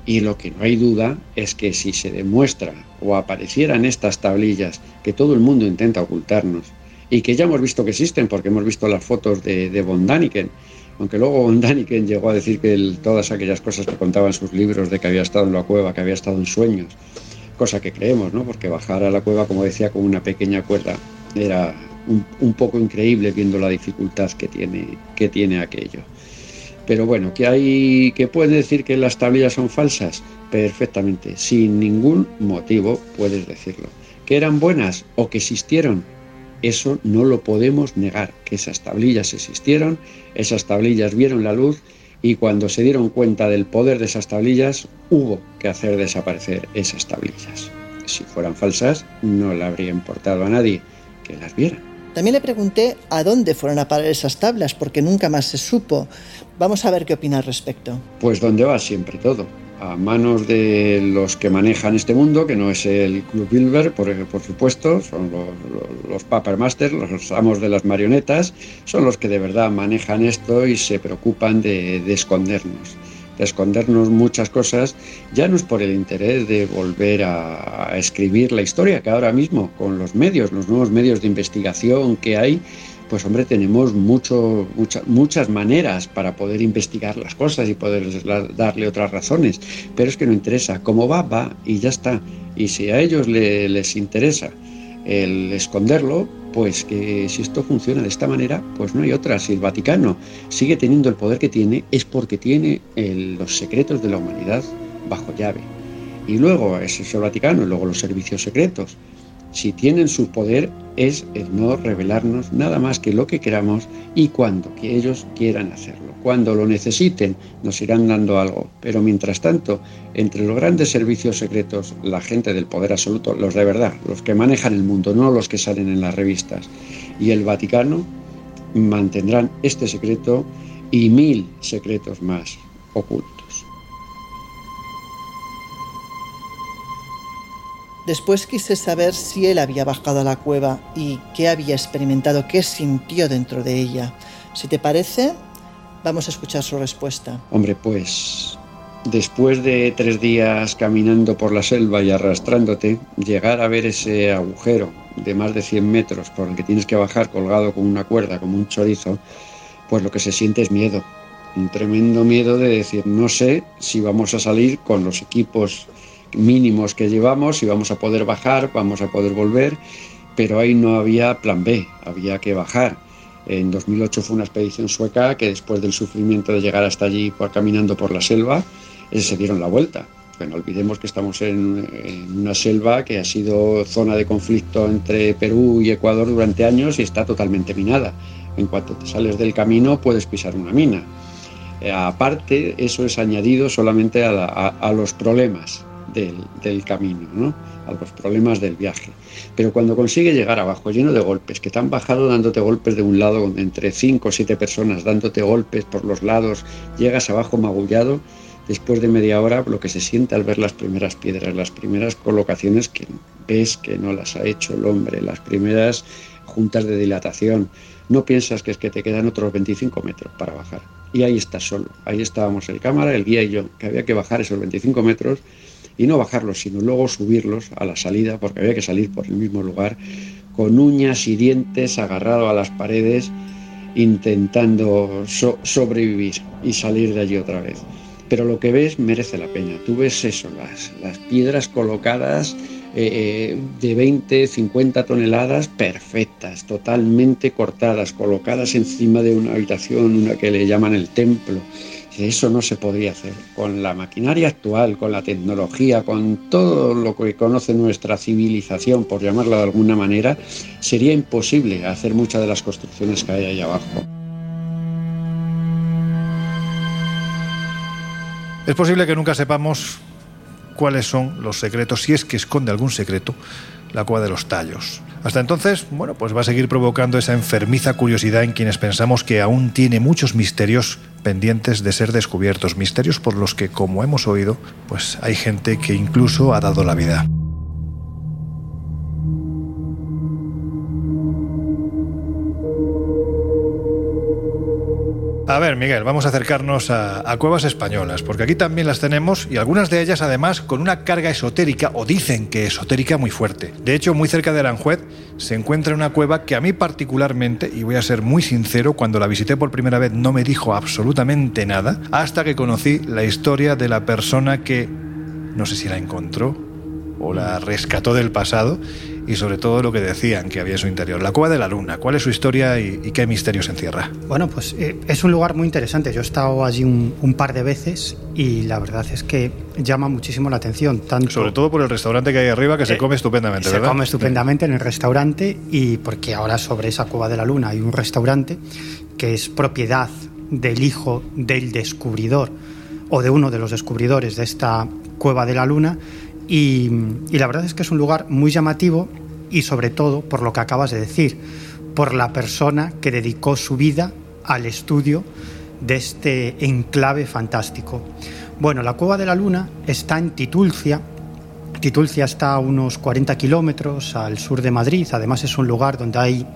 [SPEAKER 6] Y lo que no hay duda es que si se demuestra o aparecieran estas tablillas que todo el mundo intenta ocultarnos y que ya hemos visto que existen porque hemos visto las fotos de, de von Daniken, aunque luego Daniken llegó a decir que todas aquellas cosas que contaba en sus libros de que había estado en la cueva, que había estado en sueños, cosa que creemos, ¿no? Porque bajar a la cueva, como decía, con una pequeña cuerda era un, poco increíble viendo la dificultad que tiene, que tiene aquello. Pero bueno, que hay que puede decir que las tablillas son falsas, perfectamente, sin ningún motivo puedes decirlo. Que eran buenas o que existieron, eso no lo podemos negar, que esas tablillas existieron, esas tablillas vieron la luz y cuando se dieron cuenta del poder de esas tablillas, hubo que hacer desaparecer esas tablillas. Si fueran falsas, no le habría importado a nadie que las viera.
[SPEAKER 2] También le pregunté a dónde fueron a parar esas tablas, porque nunca más se supo. Vamos a ver qué opina al respecto.
[SPEAKER 6] Pues dónde va siempre todo a manos de los que manejan este mundo, que no es el Club Bilber, por, supuesto, son los, los, Papermasters, los amos de las marionetas, son los que de verdad manejan esto y se preocupan de escondernos de escondernos muchas cosas, ya no es por el interés de volver a, escribir la historia, que ahora mismo con los medios, los nuevos medios de investigación que hay, pues hombre, tenemos mucho, muchas maneras para poder investigar las cosas y poder darle otras razones, pero es que no interesa, cómo va, va y ya está. Y si a ellos les interesa el esconderlo, pues que si esto funciona de esta manera, pues no hay otra. Si el Vaticano sigue teniendo el poder que tiene, es porque tiene los secretos de la humanidad bajo llave. Y luego es el Vaticano, y luego los servicios secretos, si tienen su poder es el no revelarnos nada más que lo que queramos y cuando que ellos quieran hacerlo. Cuando lo necesiten nos irán dando algo, pero mientras tanto, entre los grandes servicios secretos, la gente del poder absoluto, los de verdad, los que manejan el mundo, no los que salen en las revistas, y el Vaticano mantendrán este secreto y mil secretos más ocultos.
[SPEAKER 2] Después quise saber si él había bajado a la cueva y qué había experimentado, qué sintió dentro de ella. Si te parece, vamos a escuchar su respuesta.
[SPEAKER 6] Hombre, pues después de tres días caminando por la selva y arrastrándote, llegar a ver ese agujero de más de 100 metros por el que tienes que bajar colgado con una cuerda como un chorizo, pues lo que se siente es miedo. Un tremendo miedo de decir, no sé si vamos a salir con los equipos mínimos que llevamos y vamos a poder bajar, vamos a poder volver, pero ahí no había plan B, había que bajar. En 2008 fue una expedición sueca que después del sufrimiento de llegar hasta allí por, caminando por la selva, eh, se dieron la vuelta. Bueno, olvidemos que estamos en, en, una selva que ha sido zona de conflicto entre Perú y Ecuador durante años y está totalmente minada. En cuanto te sales del camino puedes pisar una mina. Eh, aparte, eso es añadido solamente a, a los problemas del, camino, ¿no? a los problemas del viaje. Pero cuando consigue llegar abajo lleno de golpes, que te han bajado dándote golpes de un lado, entre cinco o siete personas dándote golpes por los lados, llegas abajo magullado, después de media hora lo que se siente al ver las primeras piedras, las primeras colocaciones que ves que no las ha hecho el hombre, las primeras juntas de dilatación, no piensas que es que te quedan otros 25 metros para bajar. Y ahí estás solo. Ahí estábamos el cámara, el guía y yo, que había que bajar esos 25 metros y no bajarlos, sino luego subirlos a la salida, porque había que salir por el mismo lugar, con uñas y dientes agarrado a las paredes, intentando sobrevivir y salir de allí otra vez. Pero lo que ves merece la pena. Tú ves eso, las, las piedras colocadas eh, eh, de 20, 50 toneladas perfectas, totalmente cortadas, colocadas encima de una habitación, una que le llaman el templo eso no se podría hacer. Con la maquinaria actual, con la tecnología, con todo lo que conoce nuestra civilización, por llamarla de alguna manera, sería imposible hacer muchas de las construcciones que hay ahí abajo.
[SPEAKER 1] Es posible que nunca sepamos cuáles son los secretos, si es que esconde algún secreto, la cueva de los tallos. Hasta entonces, bueno, pues va a seguir provocando esa enfermiza curiosidad en quienes pensamos que aún tiene muchos misterios pendientes de ser descubiertos, misterios por los que, como hemos oído, pues hay gente que incluso ha dado la vida. A ver, Miguel, vamos a acercarnos a, cuevas españolas, porque aquí también las tenemos y algunas de ellas además con una carga esotérica, o dicen que esotérica muy fuerte. De hecho, muy cerca de Aranjuez se encuentra una cueva que a mí particularmente, y voy a ser muy sincero, cuando la visité por primera vez no me dijo absolutamente nada, hasta que conocí la historia de la persona que, no sé si la encontró, o la rescató del pasado y sobre todo lo que decían que había en su interior. La Cueva de la Luna, ¿cuál es su historia y, qué misterios encierra?
[SPEAKER 3] Bueno, pues eh, es un lugar muy interesante. Yo he estado allí un, par de veces y la verdad es que llama muchísimo la atención. Tanto,
[SPEAKER 1] sobre todo por el restaurante que hay arriba que se eh, come estupendamente,
[SPEAKER 3] Se come estupendamente en el restaurante y porque ahora sobre esa Cueva de la Luna hay un restaurante que es propiedad del hijo del descubridor o de uno de los descubridores de esta Cueva de la Luna y, la verdad es que es un lugar muy llamativo y sobre todo por lo que acabas de decir, por la persona que dedicó su vida al estudio de este enclave fantástico. Bueno, la Cueva de la Luna está en Titulcia. Titulcia está a unos 40 kilómetros al sur de Madrid. Además es un lugar donde hay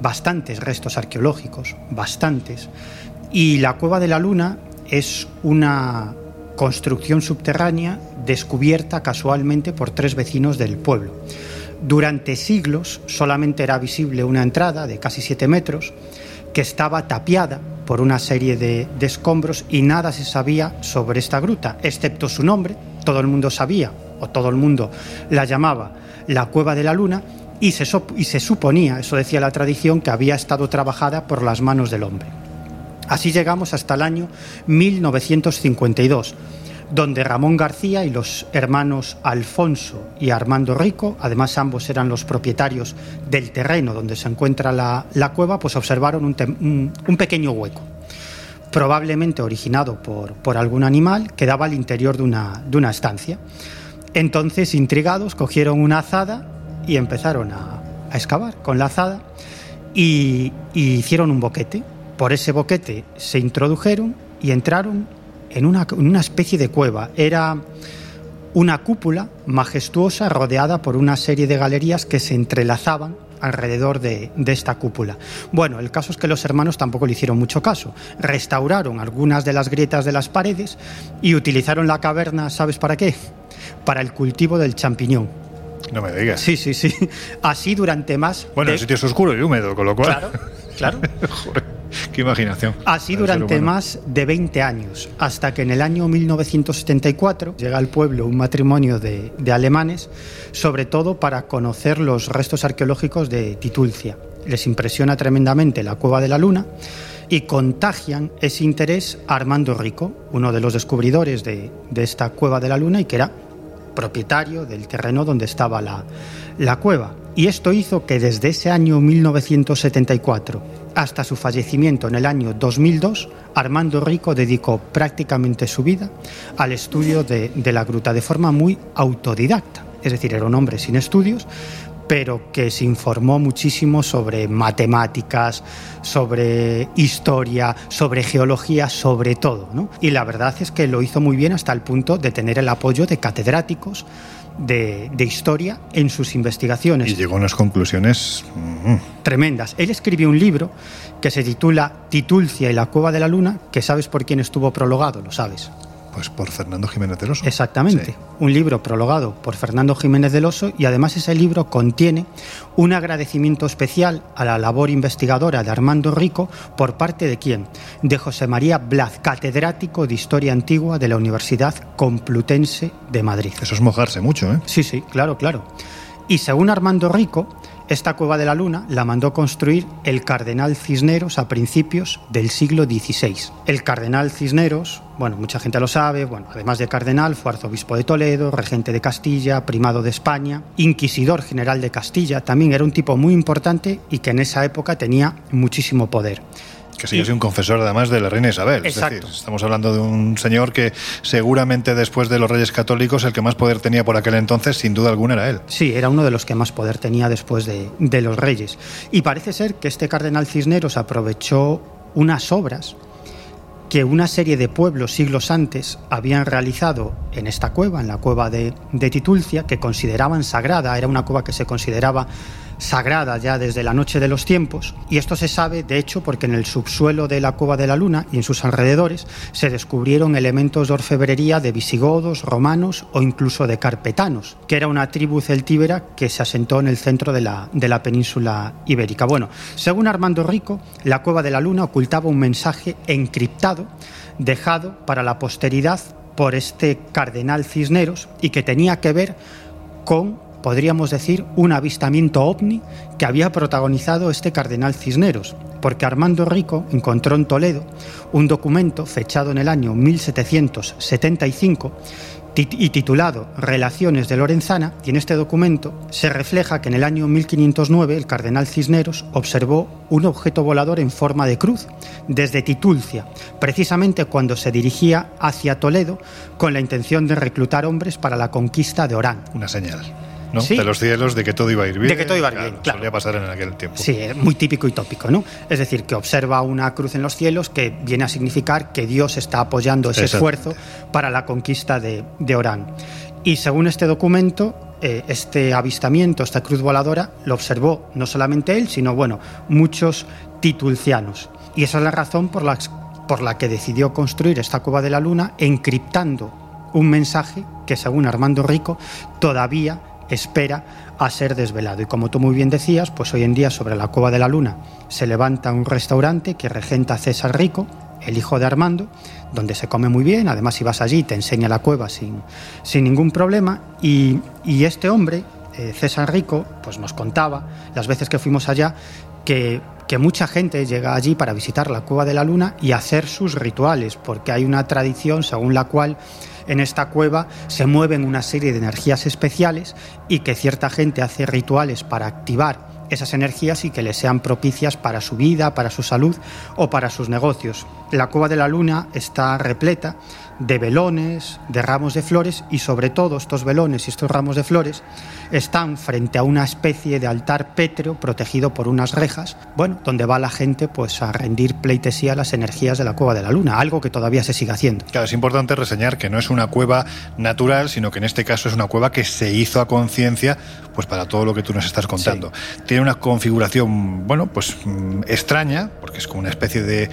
[SPEAKER 3] bastantes restos arqueológicos, bastantes. Y la Cueva de la Luna es una construcción subterránea descubierta casualmente por tres vecinos del pueblo. Durante siglos solamente era visible una entrada de casi siete metros que estaba tapiada por una serie de, escombros y nada se sabía sobre esta gruta, excepto su nombre. Todo el mundo sabía, o todo el mundo la llamaba la Cueva de la Luna, y se, y se suponía, eso decía la tradición, que había estado trabajada por las manos del hombre. Así llegamos hasta el año 1952, donde Ramón García y los hermanos Alfonso y Armando Rico, además ambos eran los propietarios del terreno donde se encuentra la, cueva, pues observaron un, pequeño hueco, probablemente originado por, algún animal que daba al interior de una, estancia. Entonces, intrigados, cogieron una azada y empezaron a, excavar con la azada y hicieron un boquete por ese boquete se introdujeron y entraron en una, especie de cueva. Era una cúpula majestuosa rodeada por una serie de galerías que se entrelazaban alrededor de, de, esta cúpula. Bueno, el caso es que los hermanos tampoco le hicieron mucho caso. Restauraron algunas de las grietas de las paredes y utilizaron la caverna, ¿sabes para qué? Para el cultivo del champiñón.
[SPEAKER 1] No me digas.
[SPEAKER 3] Sí, sí, sí. Así durante más.
[SPEAKER 1] Bueno, el sitio es oscuro y húmedo, con lo cual.
[SPEAKER 3] Claro, claro.
[SPEAKER 1] Qué imaginación.
[SPEAKER 3] Así durante más de 20 años, hasta que en el año 1974 llega al pueblo un matrimonio de, alemanes, sobre todo para conocer los restos arqueológicos de Titulcia. Les impresiona tremendamente la Cueva de la Luna y contagian ese interés a Armando Rico, uno de los descubridores de, de esta Cueva de la Luna y que era propietario del terreno donde estaba la, la cueva. Y esto hizo que desde ese año 1974 hasta su fallecimiento en el año 2002, Armando Rico dedicó prácticamente su vida al estudio de, la gruta de forma muy autodidacta. Es decir, era un hombre sin estudios, pero que se informó muchísimo sobre matemáticas, sobre historia, sobre geología, sobre todo. Y la verdad es que lo hizo muy bien hasta el punto de tener el apoyo de catedráticos de, historia en sus investigaciones.
[SPEAKER 1] Y llegó a unas conclusiones
[SPEAKER 3] mm. tremendas. Él escribió un libro que se titula Titulcia y la cueva de la luna, que sabes por quién estuvo prologado, lo sabes.
[SPEAKER 1] Pues por Fernando Jiménez del Oso.
[SPEAKER 3] Exactamente. Un libro prologado por Fernando Jiménez del Oso y además ese libro contiene un agradecimiento especial a la labor investigadora de Armando Rico por parte de quién? De José María Blaz, catedrático de Historia Antigua de la Universidad Complutense de Madrid.
[SPEAKER 1] Eso es mojarse mucho, ¿eh?
[SPEAKER 3] Sí, sí, claro, claro. Y según Armando Rico, esta cueva de la luna la mandó construir el cardenal Cisneros a principios del siglo XVI. El cardenal Cisneros, bueno, mucha gente lo sabe, bueno, además de cardenal, fue arzobispo de Toledo, regente de Castilla, primado de España, inquisidor general de Castilla, también era un tipo muy importante y que en esa época tenía muchísimo poder.
[SPEAKER 1] Que sí, es un confesor además de la reina Isabel.
[SPEAKER 3] Exacto.
[SPEAKER 1] Es decir, estamos hablando de un señor que seguramente después de los reyes católicos el que más poder tenía por aquel entonces, sin duda alguna, era él.
[SPEAKER 3] Sí, era uno de los que más poder tenía después de, de los reyes. Y parece ser que este cardenal Cisneros aprovechó unas obras que una serie de pueblos siglos antes habían realizado en esta cueva, en la cueva de, de Titulcia, que consideraban sagrada, era una cueva que se consideraba sagrada ya desde la noche de los tiempos, y esto se sabe, de hecho, porque en el subsuelo de la Cueva de la Luna y en sus alrededores se descubrieron elementos de orfebrería de visigodos, romanos o incluso de carpetanos, que era una tribu celtíbera que se asentó en el centro de la, de la península ibérica. Bueno, según Armando Rico, la Cueva de la Luna ocultaba un mensaje encriptado dejado para la posteridad por este cardenal Cisneros y que tenía que ver con podríamos decir, un avistamiento ovni que había protagonizado este cardenal Cisneros, porque Armando Rico encontró en Toledo un documento fechado en el año 1775 y titulado Relaciones de Lorenzana, y en este documento se refleja que en el año 1509 el cardenal Cisneros observó un objeto volador en forma de cruz desde Titulcia, precisamente cuando se dirigía hacia Toledo con la intención de reclutar hombres para la conquista de Orán.
[SPEAKER 1] Una señal. De los cielos, de que todo iba a ir bien.
[SPEAKER 3] De que todo iba a ir bien, claro.
[SPEAKER 1] Solía pasar en aquel tiempo.
[SPEAKER 3] Sí, muy típico y tópico, ¿no? Es decir, que observa una cruz en los cielos que viene a significar que Dios está apoyando ese esfuerzo para la conquista de, de Orán. Y según este documento, eh, este avistamiento, esta cruz voladora, lo observó no solamente él, sino, bueno, muchos titulcianos. Y esa es la razón por la, por la que decidió construir esta cueva de la luna, encriptando un mensaje que, según Armando Rico, todavía espera a ser desvelado. Y como tú muy bien decías, pues hoy en día sobre la Cueva de la Luna se levanta un restaurante que regenta César Rico, el hijo de Armando, donde se come muy bien, además si vas allí te enseña la cueva sin, sin ningún problema, y, este hombre, eh, César Rico, pues nos contaba las veces que fuimos allá que, que mucha gente llega allí para visitar la Cueva de la Luna y hacer sus rituales, porque hay una tradición según la cual en esta cueva se mueven una serie de energías especiales y que cierta gente hace rituales para activar esas energías y que le sean propicias para su vida, para su salud o para sus negocios. La cueva de la luna está repleta de velones, de ramos de flores y sobre todo estos velones y estos ramos de flores están frente a una especie de altar pétreo protegido por unas rejas, bueno, donde va la gente pues a rendir pleitesía a las energías de la cueva de la luna, algo que todavía se sigue haciendo.
[SPEAKER 1] Claro, es importante reseñar que no es una cueva natural, sino que en este caso es una cueva que se hizo a conciencia pues para todo lo que tú nos estás contando. Tiene una configuración, bueno, pues mm, extraña, porque es como una especie de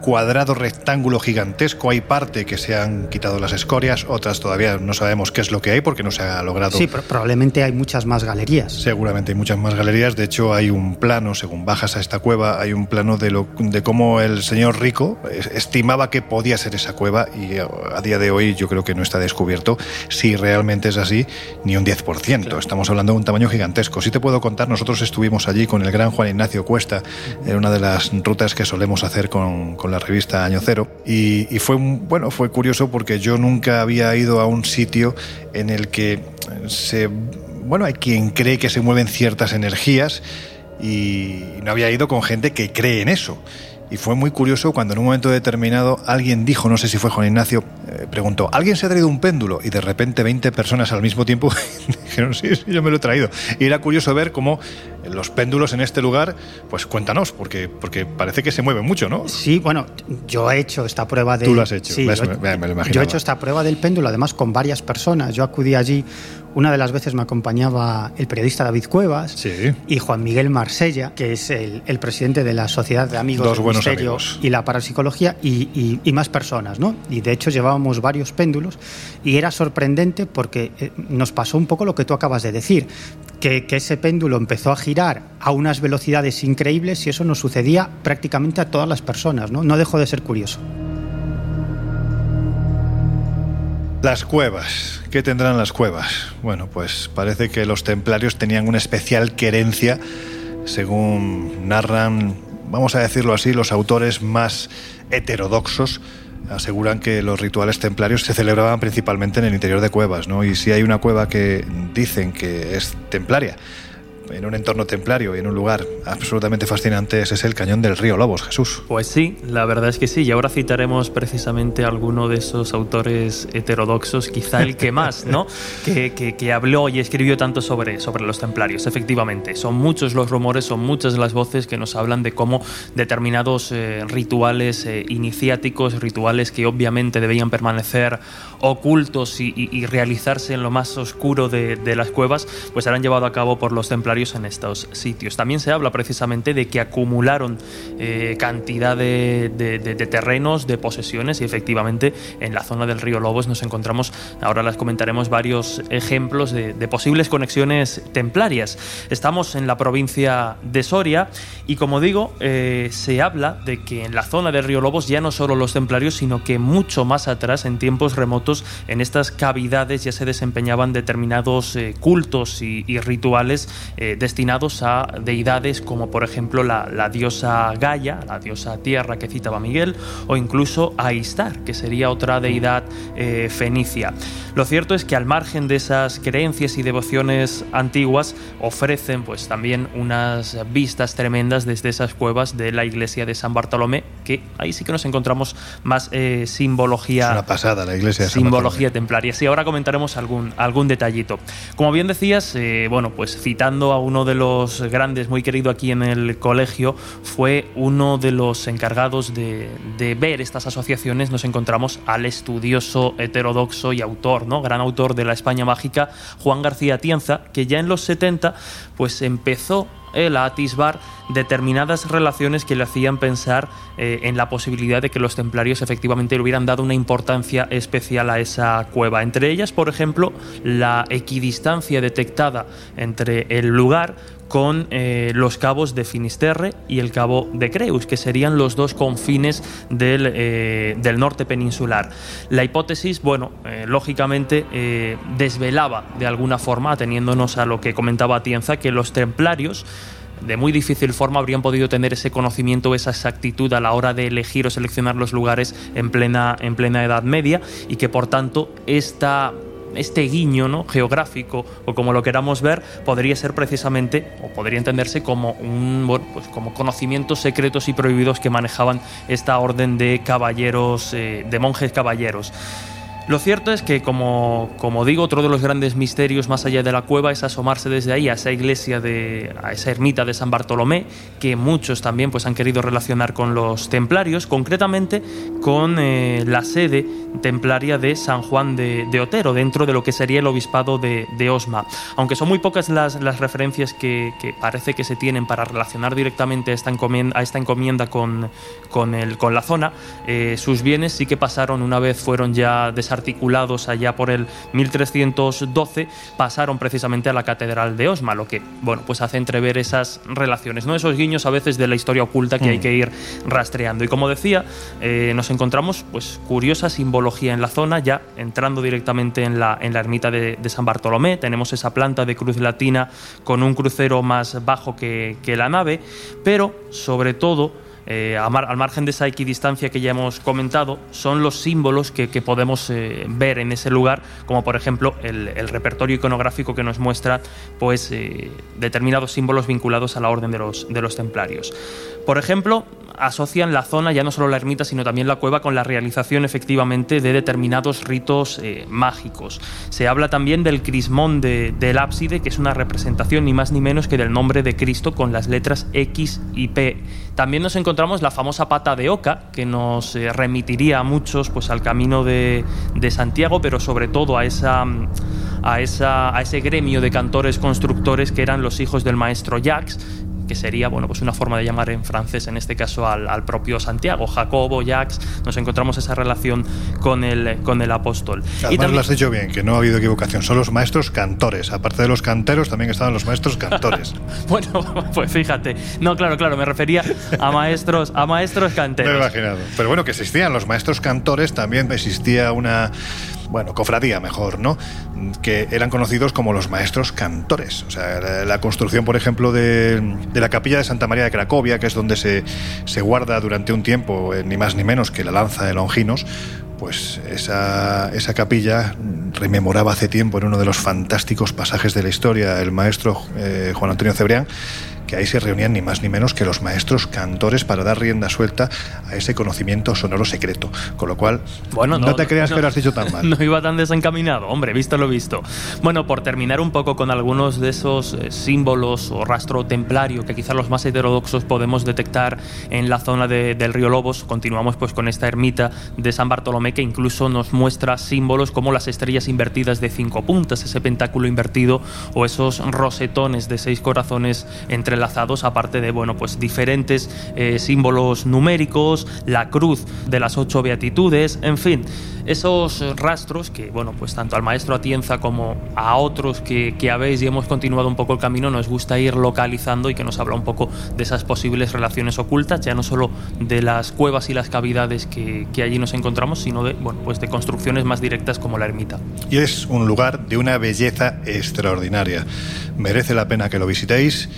[SPEAKER 1] cuadrado rectángulo gigantesco. Hay parte que se han quitado las escorias, otras todavía no sabemos qué es lo que hay porque no se ha logrado.
[SPEAKER 3] Sí, probablemente hay muchas más galerías.
[SPEAKER 1] Seguramente hay muchas más galerías. De hecho, hay un plano, según bajas a esta cueva, hay un plano de, lo, de cómo el señor rico estimaba que podía ser esa cueva y a día de hoy yo creo que no está descubierto si realmente es así ni un 10%. Estamos hablando de un tamaño gigantesco. Si te puedo contar, nosotros estuvimos allí con el gran Juan Ignacio Cuesta en una de las rutas que solemos hacer con, con la revista Año Cero. Y, fue, bueno, fue curioso porque yo nunca había ido a un sitio en el que se... Bueno, hay quien cree que se mueven ciertas energías y no había ido con gente que cree en eso. Y fue muy curioso cuando en un momento determinado alguien dijo, no sé si fue Juan Ignacio, eh, preguntó, ¿alguien se ha traído un péndulo? Y de repente 20 personas al mismo tiempo dijeron, sí, sí, yo me lo he traído. Y era curioso ver cómo los péndulos en este lugar, pues cuéntanos, porque, porque parece que se mueven mucho, ¿no?
[SPEAKER 3] Sí, bueno, yo he hecho esta prueba de...
[SPEAKER 1] Tú lo has hecho,
[SPEAKER 3] sí,
[SPEAKER 1] yo,
[SPEAKER 3] yo he hecho esta prueba del péndulo, además con varias personas. Yo acudí allí una de las veces me acompañaba el periodista David Cuevas y Juan Miguel Marsella, que es el, presidente de la Sociedad de Amigos del Misterio y la Parapsicología, y, y, más personas, ¿no? Y de hecho llevábamos varios péndulos y era sorprendente porque eh, nos pasó un poco lo que tú acabas de decir, que, que ese péndulo empezó a girar a unas velocidades increíbles y eso nos sucedía prácticamente a todas las personas, ¿no? No dejó de ser curioso.
[SPEAKER 1] Las cuevas. ¿Qué tendrán las cuevas? Bueno, pues parece que los templarios tenían una especial querencia, según narran, vamos a decirlo así, los autores más heterodoxos aseguran que los rituales templarios se celebraban principalmente en el interior de cuevas, ¿no? Y si hay una cueva que dicen que es templaria, en un entorno templario y en un lugar absolutamente fascinante, ese es el cañón del río Lobos, Jesús.
[SPEAKER 4] Pues sí, la verdad es que sí, y ahora citaremos precisamente a alguno de esos autores heterodoxos, quizá el que más, ¿no? que, que, habló y escribió tanto sobre, sobre los templarios, efectivamente. Son muchos los rumores, son muchas las voces que nos hablan de cómo determinados eh, rituales eh, iniciáticos, rituales que obviamente debían permanecer ocultos y, realizarse en lo más oscuro de, las cuevas, pues eran llevados a cabo por los templarios templarios en estos sitios. También se habla precisamente de que acumularon eh, cantidad de, terrenos, de posesiones y efectivamente en la zona del río Lobos nos encontramos, ahora las comentaremos, varios ejemplos de, posibles conexiones templarias. Estamos en la provincia de Soria y como digo, eh, se habla de que en la zona del río Lobos ya no solo los templarios, sino que mucho más atrás, en tiempos remotos, en estas cavidades ya se desempeñaban determinados eh, cultos y, rituales eh, destinados a deidades como por ejemplo la, diosa Gaia, la diosa tierra que citaba Miguel, o incluso a Istar, que sería otra deidad eh, fenicia. Lo cierto es que al margen de esas creencias y devociones antiguas, ofrecen pues también unas vistas tremendas desde esas cuevas de la iglesia de San Bartolomé, que ahí sí que nos encontramos más simbología.
[SPEAKER 1] Es una pasada la iglesia de
[SPEAKER 4] San Simbología templaria. Sí, ahora comentaremos algún, algún detallito. Como bien decías, eh, bueno, pues citando a uno de los grandes, muy querido aquí en el colegio, fue uno de los encargados de, ver estas asociaciones. Nos encontramos al estudioso heterodoxo y autor, ¿no? Gran autor de la España mágica, Juan García Tienza, que ya en los 70 pues empezó él a atisbar determinadas relaciones que le hacían pensar eh, en la posibilidad de que los templarios efectivamente le hubieran dado una importancia especial a esa cueva. Entre ellas, por ejemplo, la equidistancia detectada entre el lugar con eh, los cabos de Finisterre y el cabo de Creus, que serían los dos confines del, eh, del norte peninsular. La hipótesis, bueno, lógicamente desvelaba de alguna forma, ateniéndonos a lo que comentaba Tienza, que los templarios de muy difícil forma habrían podido tener ese conocimiento, esa exactitud a la hora de elegir o seleccionar los lugares en plena, en plena Edad Media y que por tanto esta este guiño ¿no? geográfico o como lo queramos ver podría ser precisamente o podría entenderse como un pues como conocimientos secretos y prohibidos que manejaban esta orden de caballeros eh, de monjes caballeros lo cierto es que, como, digo, otro de los grandes misterios más allá de la cueva es asomarse desde ahí a esa iglesia, de, a esa ermita de San Bartolomé, que muchos también pues, han querido relacionar con los templarios, concretamente con eh, la sede templaria de San Juan de, Otero, dentro de lo que sería el obispado de, Osma. Aunque son muy pocas las, referencias que, parece que se tienen para relacionar directamente a esta encomienda, con, con la zona, eh, sus bienes sí que pasaron una vez fueron ya desarrollados articulados allá por el 1312 pasaron precisamente a la Catedral de Osma, lo que bueno, pues hace entrever esas relaciones, ¿no? esos guiños a veces de la historia oculta que hay mm. que ir rastreando. Y como decía, eh, nos encontramos pues curiosa simbología en la zona, ya entrando directamente en la, en la ermita de, San Bartolomé, tenemos esa planta de cruz latina con un crucero más bajo que, que la nave, pero sobre todo eh, al margen de esa equidistancia que ya hemos comentado, son los símbolos que, podemos eh, ver en ese lugar, como por ejemplo el, repertorio iconográfico que nos muestra pues, eh, determinados símbolos vinculados a la orden de los, de los templarios. Por ejemplo, asocian la zona, ya no solo la ermita, sino también la cueva, con la realización efectivamente de determinados ritos mágicos. Se habla también del crismón del ábside, que es una representación ni más ni menos que del nombre de Cristo con las letras X y P. También nos encontramos la famosa pata de oca, que nos eh, remitiría a muchos pues, al camino de, de Santiago, pero sobre todo a esa a, esa, a, ese gremio de cantores constructores que eran los hijos del maestro Jacques, que sería bueno, pues una forma de llamar en francés, en este caso al, propio Santiago, Jacobo, Jacques, nos encontramos esa relación con el, con el apóstol.
[SPEAKER 1] y también, lo has dicho bien, que no ha habido equivocación, son los maestros cantores, aparte de los canteros también estaban los maestros cantores.
[SPEAKER 4] bueno, pues fíjate, no, claro, claro, me refería a maestros, a maestros canteros.
[SPEAKER 1] Me he imaginado. Pero bueno, que existían los maestros cantores, también existía una bueno, cofradía mejor, ¿no? Que eran conocidos como los maestros cantores. O sea, la, construcción, por ejemplo, de, la capilla de Santa María de Cracovia, que es donde se, se guarda durante un tiempo, eh, ni más ni menos que la lanza de Longinos, pues esa, esa, capilla rememoraba hace tiempo en uno de los fantásticos pasajes de la historia el maestro eh, Juan Antonio Cebrián que ahí se reunían ni más ni menos que los maestros cantores para dar rienda suelta a ese conocimiento sonoro secreto. Con lo cual, bueno, no, te creas que lo has dicho tan mal.
[SPEAKER 4] No iba tan desencaminado, hombre, visto lo visto. Bueno, por terminar un poco con algunos de esos eh, símbolos o rastro templario que quizás los más heterodoxos podemos detectar en la zona del río Lobos, continuamos pues con esta ermita de San Bartolomé que incluso nos muestra símbolos como las estrellas invertidas de cinco puntas, ese pentáculo invertido o esos rosetones de seis corazones aparte de bueno, pues diferentes eh, símbolos numéricos, la cruz de las ocho beatitudes, en fin, esos rastros que, bueno, pues tanto al maestro Atienza como a otros que, que habéis y hemos continuado un poco el camino, nos gusta ir localizando y que nos habla un poco de esas posibles relaciones ocultas, ya no solo de las cuevas y las cavidades que, que allí nos encontramos, sino de, bueno, pues de construcciones más directas como la ermita.
[SPEAKER 1] Y es un lugar de una belleza extraordinaria. Merece la pena que lo visitéis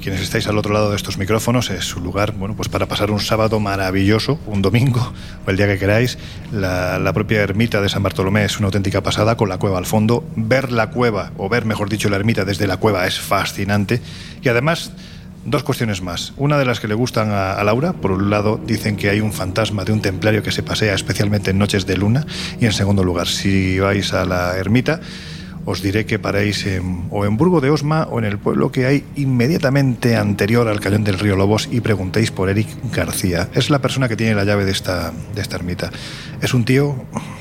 [SPEAKER 1] quienes estáis al otro lado de estos micrófonos, es un lugar bueno, pues para pasar un sábado maravilloso, un domingo o el día que queráis. La, propia ermita de San Bartolomé es una auténtica pasada con la cueva al fondo. Ver la cueva, o ver mejor dicho la ermita desde la cueva es fascinante. Y además... Dos cuestiones más. Una de las que le gustan a, a, Laura, por un lado, dicen que hay un fantasma de un templario que se pasea especialmente en noches de luna. Y en segundo lugar, si vais a la ermita, os diré que paréis en, o en Burgo de Osma o en el pueblo que hay inmediatamente anterior al cañón del río Lobos y preguntéis por Eric García. Es la persona que tiene la llave de esta, de esta ermita. Es un tío,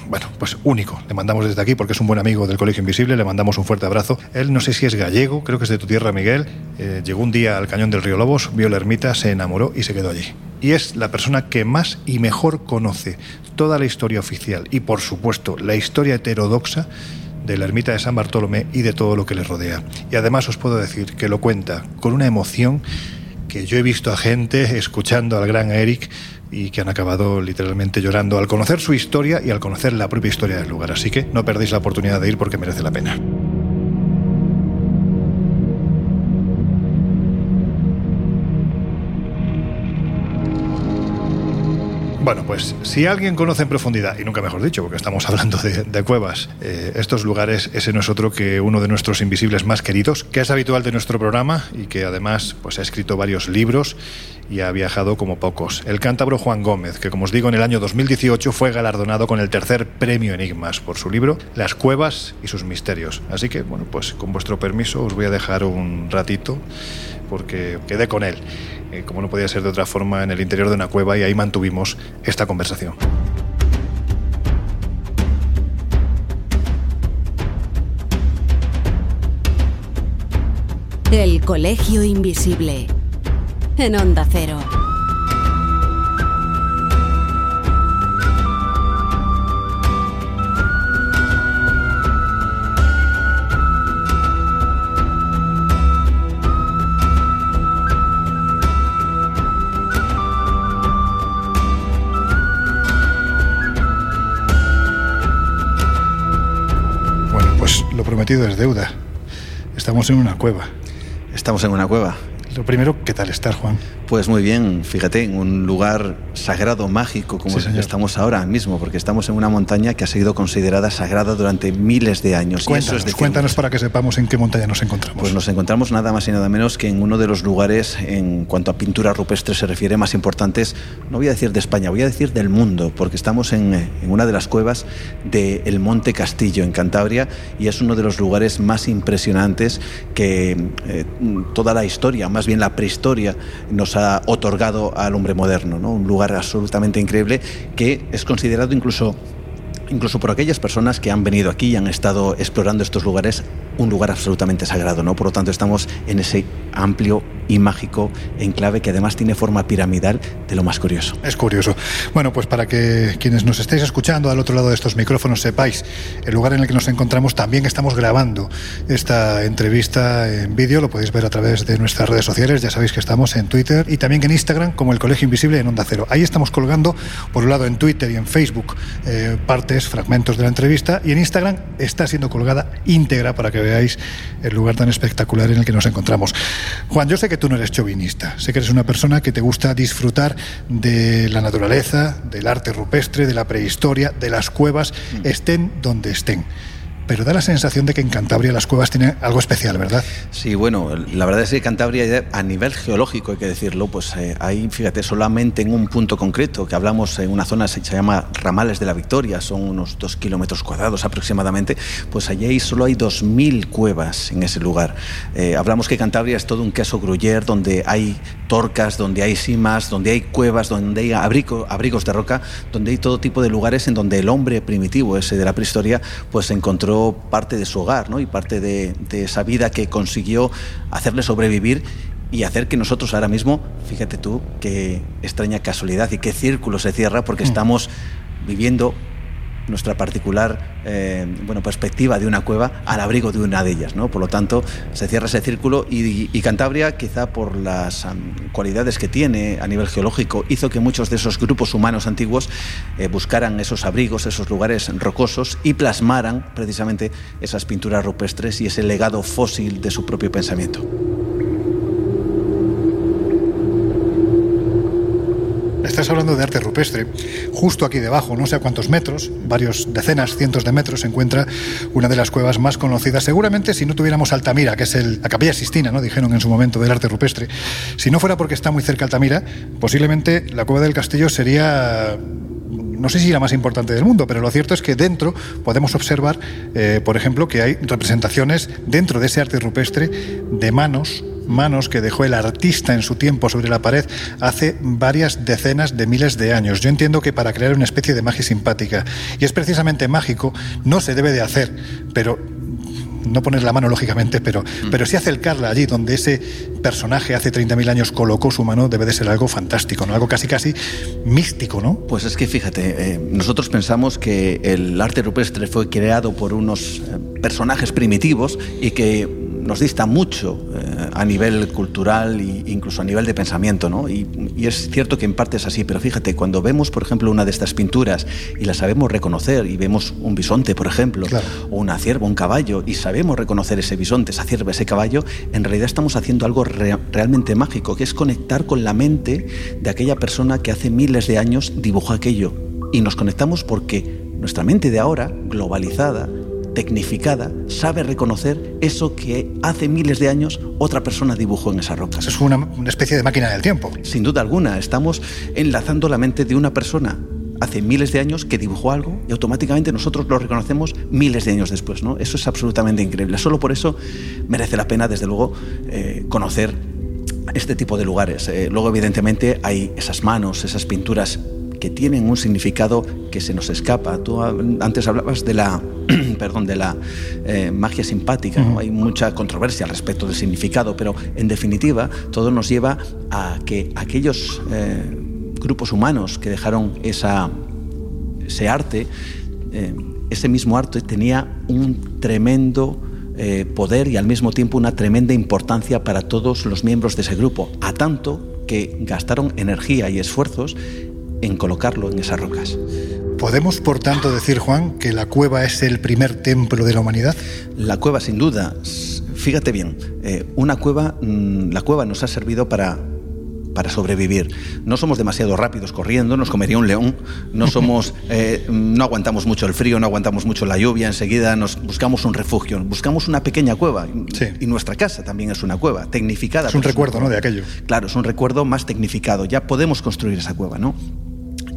[SPEAKER 1] bueno, pues único. Le mandamos desde aquí porque es un buen amigo del Colegio Invisible, le mandamos un fuerte abrazo. Él no sé si es gallego, creo que es de tu tierra, Miguel. Eh, llegó un día al cañón del río Lobos, vio la ermita, se enamoró y se quedó allí. Y es la persona que más y mejor conoce toda la historia oficial y, por supuesto, la historia heterodoxa de la ermita de San Bartolomé y de todo lo que le rodea. Y además os puedo decir que lo cuenta con una emoción que yo he visto a gente escuchando al gran Eric y que han acabado literalmente llorando al conocer su historia y al conocer la propia historia del lugar. Así que no perdéis la oportunidad de ir porque merece la pena. Bueno, pues si alguien conoce en profundidad, y nunca mejor dicho, porque estamos hablando de, cuevas, eh, estos lugares, ese no es otro que uno de nuestros invisibles más queridos, que es habitual de nuestro programa y que además pues, ha escrito varios libros y ha viajado como pocos. El cántabro Juan Gómez, que como os digo en el año 2018 fue galardonado con el tercer premio Enigmas por su libro Las cuevas y sus misterios. Así que, bueno, pues con vuestro permiso os voy a dejar un ratito porque quedé con él. Eh, como no podía ser de otra forma, en el interior de una cueva y ahí mantuvimos esta conversación.
[SPEAKER 7] El Colegio Invisible en Onda Cero.
[SPEAKER 1] Es deuda. Estamos en una cueva.
[SPEAKER 8] Estamos en una cueva.
[SPEAKER 1] Lo primero, ¿qué tal estar, Juan?
[SPEAKER 8] Pues muy bien, fíjate, en un lugar sagrado, mágico, como estamos ahora mismo, porque estamos en una montaña que ha sido considerada sagrada durante miles de años.
[SPEAKER 1] Cuéntanos, cuéntanos para que sepamos en qué montaña nos encontramos.
[SPEAKER 8] Pues nos encontramos nada más y nada menos que en uno de los lugares, en cuanto a pintura rupestre se refiere, más importantes, no voy a decir de España, voy a decir del mundo, porque estamos en, en una de las cuevas del Monte Castillo, en Cantabria, y es uno de los lugares más impresionantes que eh, toda la historia, más bien la prehistoria, nos ha otorgado al hombre moderno, ¿no? un lugar absolutamente increíble que es considerado incluso incluso por aquellas personas que han venido aquí y han estado explorando estos lugares, un lugar absolutamente sagrado, ¿no? Por lo tanto, estamos en ese amplio y mágico enclave que además tiene forma piramidal de lo más curioso.
[SPEAKER 1] Es curioso. Bueno, pues para que quienes nos estéis escuchando al otro lado de estos micrófonos sepáis el lugar en el que nos encontramos, también estamos grabando esta entrevista en vídeo, lo podéis ver a través de nuestras redes sociales, ya sabéis que estamos en Twitter y también en Instagram como el Colegio Invisible en Onda Cero. Ahí estamos colgando, por un lado en Twitter y en Facebook, eh, partes, fragmentos de la entrevista y en Instagram está siendo colgada íntegra para que veáis el lugar tan espectacular en el que nos encontramos. Juan, yo sé que tú no eres chauvinista, sé que eres una persona que te gusta disfrutar de la naturaleza, del arte rupestre, de la prehistoria, de las cuevas, mm. estén donde estén. Pero da la sensación de que en Cantabria las cuevas tienen algo especial, ¿verdad?
[SPEAKER 8] Sí, bueno, la verdad es que Cantabria, a nivel geológico, hay que decirlo, pues eh, hay, fíjate, solamente en un punto concreto, que hablamos en una zona que se llama Ramales de la Victoria, son unos dos kilómetros cuadrados aproximadamente, pues allí solo hay 2.000 cuevas en ese lugar. Eh, hablamos que Cantabria es todo un queso gruyer, donde hay torcas, donde hay simas, donde hay cuevas, donde hay abrigos de roca, donde hay todo tipo de lugares en donde el hombre primitivo, ese de la prehistoria, pues encontró parte de su hogar ¿no? y parte de, esa vida que consiguió hacerle sobrevivir y hacer que nosotros ahora mismo, fíjate tú, qué extraña casualidad y qué círculo se cierra porque mm. estamos viviendo nuestra particular eh, bueno, perspectiva de una cueva al abrigo de una de ellas. ¿no? Por lo tanto, se cierra ese círculo y, Cantabria, quizá por las cualidades que tiene a nivel geológico, hizo que muchos de esos grupos humanos antiguos eh, buscaran esos abrigos, esos lugares rocosos y plasmaran precisamente esas pinturas rupestres y ese legado fósil de su propio pensamiento.
[SPEAKER 1] Estás hablando de arte rupestre. Justo aquí debajo, no sé a cuántos metros, varios decenas, cientos de metros, se encuentra una de las cuevas más conocidas. Seguramente si no tuviéramos Altamira, que es el, la capilla Sistina, ¿no? dijeron en su momento, del arte rupestre, si no fuera porque está muy cerca Altamira, posiblemente la cueva del castillo sería no sé si la más importante del mundo, pero lo cierto es que dentro podemos observar, eh, por ejemplo, que hay representaciones dentro de ese arte rupestre de manos manos que dejó el artista en su tiempo sobre la pared hace varias decenas de miles de años. Yo entiendo que para crear una especie de magia simpática, y es precisamente mágico, no se debe de hacer, pero no poner la mano lógicamente, pero, mm. pero sí acercarla allí donde ese personaje hace 30.000 años colocó su mano debe de ser algo fantástico, ¿no? algo casi casi místico, ¿no?
[SPEAKER 8] Pues es que fíjate, eh, nosotros pensamos que el arte rupestre fue creado por unos eh, personajes primitivos y que nos dista mucho eh, a nivel cultural e incluso a nivel de pensamiento, ¿no? Y, es cierto que en parte es así, pero fíjate, cuando vemos, por ejemplo, una de estas pinturas y la sabemos reconocer y vemos un bisonte, por ejemplo, o una cierva, un caballo, y sabemos reconocer ese bisonte, esa cierva, ese caballo, en realidad estamos haciendo algo realmente mágico, que es conectar con la mente de aquella persona que hace miles de años dibujó aquello. Y nos conectamos porque nuestra mente de ahora, globalizada, tecnificada, sabe reconocer eso que hace miles de años otra persona dibujó en esa roca.
[SPEAKER 1] es una, especie de máquina del tiempo.
[SPEAKER 8] Sin duda alguna, estamos enlazando la mente de una persona hace miles de años que dibujó algo y automáticamente nosotros lo reconocemos miles de años después. ¿no? Eso es absolutamente increíble. Solo por eso merece la pena, desde luego, eh, conocer este tipo de lugares. Eh, luego, evidentemente, hay esas manos, esas pinturas que tienen un significado que se nos escapa. Tú antes hablabas de la, perdón, de la eh, magia simpática. Hay mucha controversia al respecto del significado, pero en definitiva todo nos lleva a que aquellos eh, grupos humanos que dejaron esa, ese arte, eh, ese mismo arte tenía un tremendo poder y al mismo tiempo una tremenda importancia para todos los miembros de ese grupo, a tanto que gastaron energía y esfuerzos en colocarlo en esas rocas.
[SPEAKER 1] ¿Podemos, por tanto, decir, Juan, que la cueva es el primer templo de la humanidad?
[SPEAKER 8] La cueva, sin duda. Fíjate bien, eh, una cueva, mm, la cueva nos ha servido para para sobrevivir. No somos demasiado rápidos corriendo, nos comería un león, no somos, eh, no aguantamos mucho el frío, no aguantamos mucho la lluvia, enseguida nos buscamos un refugio, buscamos una pequeña cueva. Y nuestra casa también es una cueva, tecnificada.
[SPEAKER 1] Es un recuerdo, ¿no? De aquello.
[SPEAKER 8] Claro, es un recuerdo más tecnificado. Ya podemos construir esa cueva, ¿no?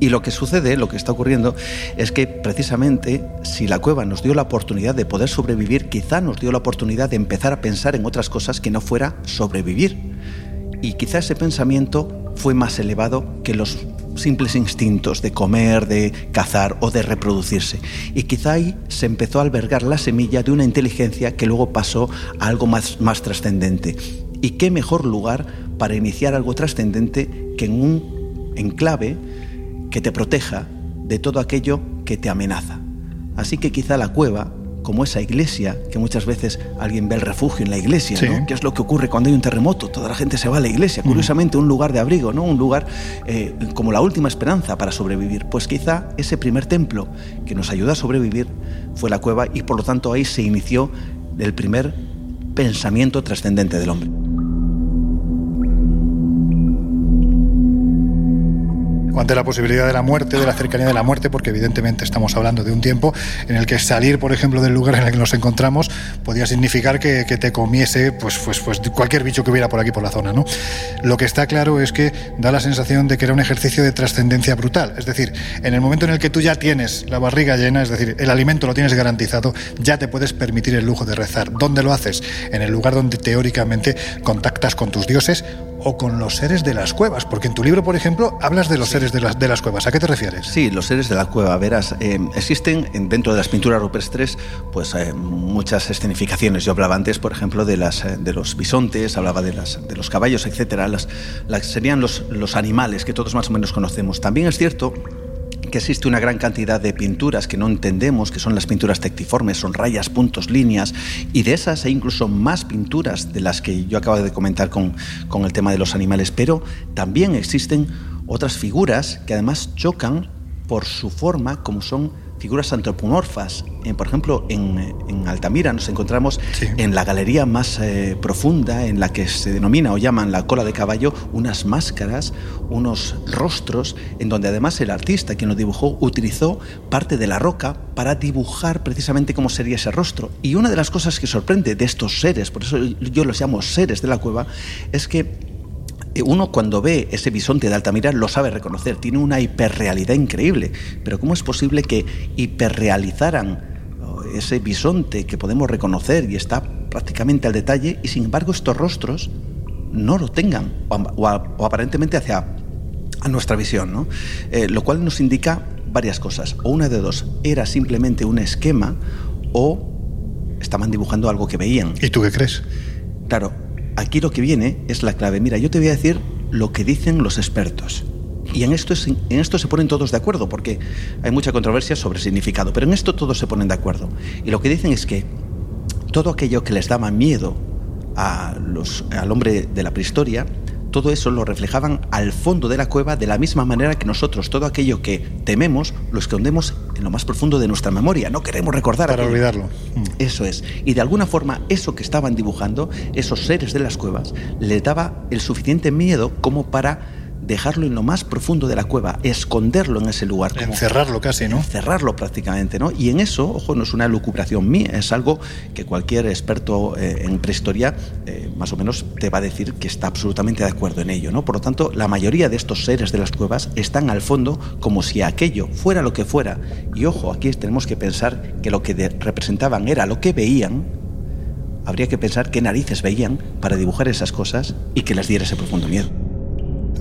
[SPEAKER 8] Y lo que sucede, lo que está ocurriendo, es que precisamente si la cueva nos dio la oportunidad de poder sobrevivir, quizá nos dio la oportunidad de empezar a pensar en otras cosas que no fuera sobrevivir. Y quizá ese pensamiento fue más elevado que los simples instintos de comer, de cazar o de reproducirse. Y quizá ahí se empezó a albergar la semilla de una inteligencia que luego pasó a algo más, más trascendente. ¿Y qué mejor lugar para iniciar algo trascendente que en un enclave que te proteja de todo aquello que te amenaza. Así que quizá la cueva, como esa iglesia, que muchas veces alguien ve el refugio en la iglesia, ¿no? ¿Qué es lo que ocurre cuando hay un terremoto? Toda la gente se va a la iglesia, curiosamente un lugar de abrigo, ¿no? Un lugar eh, como la última esperanza para sobrevivir. Pues quizá ese primer templo que nos ayuda a sobrevivir fue la cueva y por lo tanto ahí se inició el primer pensamiento trascendente del hombre.
[SPEAKER 1] O la posibilidad de la muerte, de la cercanía de la muerte, porque evidentemente estamos hablando de un tiempo en el que salir, por ejemplo, del lugar en el que nos encontramos podía significar que, te comiese pues, pues, pues cualquier bicho que hubiera por aquí por la zona. ¿no? Lo que está claro es que da la sensación de que era un ejercicio de trascendencia brutal. Es decir, en el momento en el que tú ya tienes la barriga llena, es decir, el alimento lo tienes garantizado, ya te puedes permitir el lujo de rezar. ¿Dónde lo haces? En el lugar donde teóricamente contactas con tus dioses o con los seres de las cuevas, porque en tu libro, por ejemplo, hablas de los seres de las, de las cuevas. ¿A qué te refieres?
[SPEAKER 8] Sí, los seres de la cueva. Verás, eh, existen dentro de las pinturas rupestres pues, eh, muchas escenificaciones. Yo hablaba antes, por ejemplo, de, las, eh, de los bisontes, hablaba de, las, de los caballos, etcétera. Las, las, serían los, los animales que todos más o menos conocemos. También es cierto que existe una gran cantidad de pinturas que no entendemos, que son las pinturas tectiformes, son rayas, puntos, líneas, y de esas hay incluso más pinturas de las que yo acabo de comentar con, con el tema de los animales, pero también existen otras figuras que además chocan por su forma, como son figuras antropomorfas. por ejemplo, en, Altamira nos encontramos en la galería más eh, profunda, en la que se denomina o llaman la cola de caballo, unas máscaras, unos rostros, en donde además el artista, quien lo dibujó, utilizó parte de la roca para dibujar precisamente cómo sería ese rostro. Y una de las cosas que sorprende de estos seres, por eso yo los llamo seres de la cueva, es que eh, uno cuando ve ese bisonte de Altamira lo sabe reconocer, tiene una hiperrealidad increíble, pero ¿cómo es posible que hiperrealizaran oh, ese bisonte que podemos reconocer y está prácticamente al detalle y sin embargo estos rostros no lo tengan o, aparentemente hacia a nuestra visión, ¿no? Eh, lo cual nos indica varias cosas, o una de dos, era simplemente un esquema o estaban dibujando algo que veían.
[SPEAKER 1] ¿Y tú qué crees?
[SPEAKER 8] Claro, aquí lo que viene es la clave. Mira, yo te voy a decir lo que dicen los expertos. Y en esto, en esto se ponen todos de acuerdo, porque hay mucha controversia sobre significado, pero en esto todos se ponen de acuerdo. Y lo que dicen es que todo aquello que les daba miedo a los, al hombre de la prehistoria todo eso lo reflejaban al fondo de la cueva de la misma manera que nosotros todo aquello que tememos lo escondemos en lo más profundo de nuestra memoria. No queremos recordar.
[SPEAKER 1] Para olvidarlo.
[SPEAKER 8] Mm. Eso es. Y de alguna forma eso que estaban dibujando, esos seres de las cuevas, les daba el suficiente miedo como para dejarlo en lo más profundo de la cueva, esconderlo en ese lugar.
[SPEAKER 1] encerrarlo casi, ¿no?
[SPEAKER 8] Encerrarlo prácticamente, ¿no? Y en eso, ojo, no es una lucubración mía, es algo que cualquier experto eh, en prehistoria eh, más o menos te va a decir que está absolutamente de acuerdo en ello, ¿no? Por lo tanto, la mayoría de estos seres de las cuevas están al fondo como si aquello fuera lo que fuera. Y ojo, aquí tenemos que pensar que lo que representaban era lo que veían, habría que pensar qué narices veían para dibujar esas cosas y que les diera ese profundo miedo.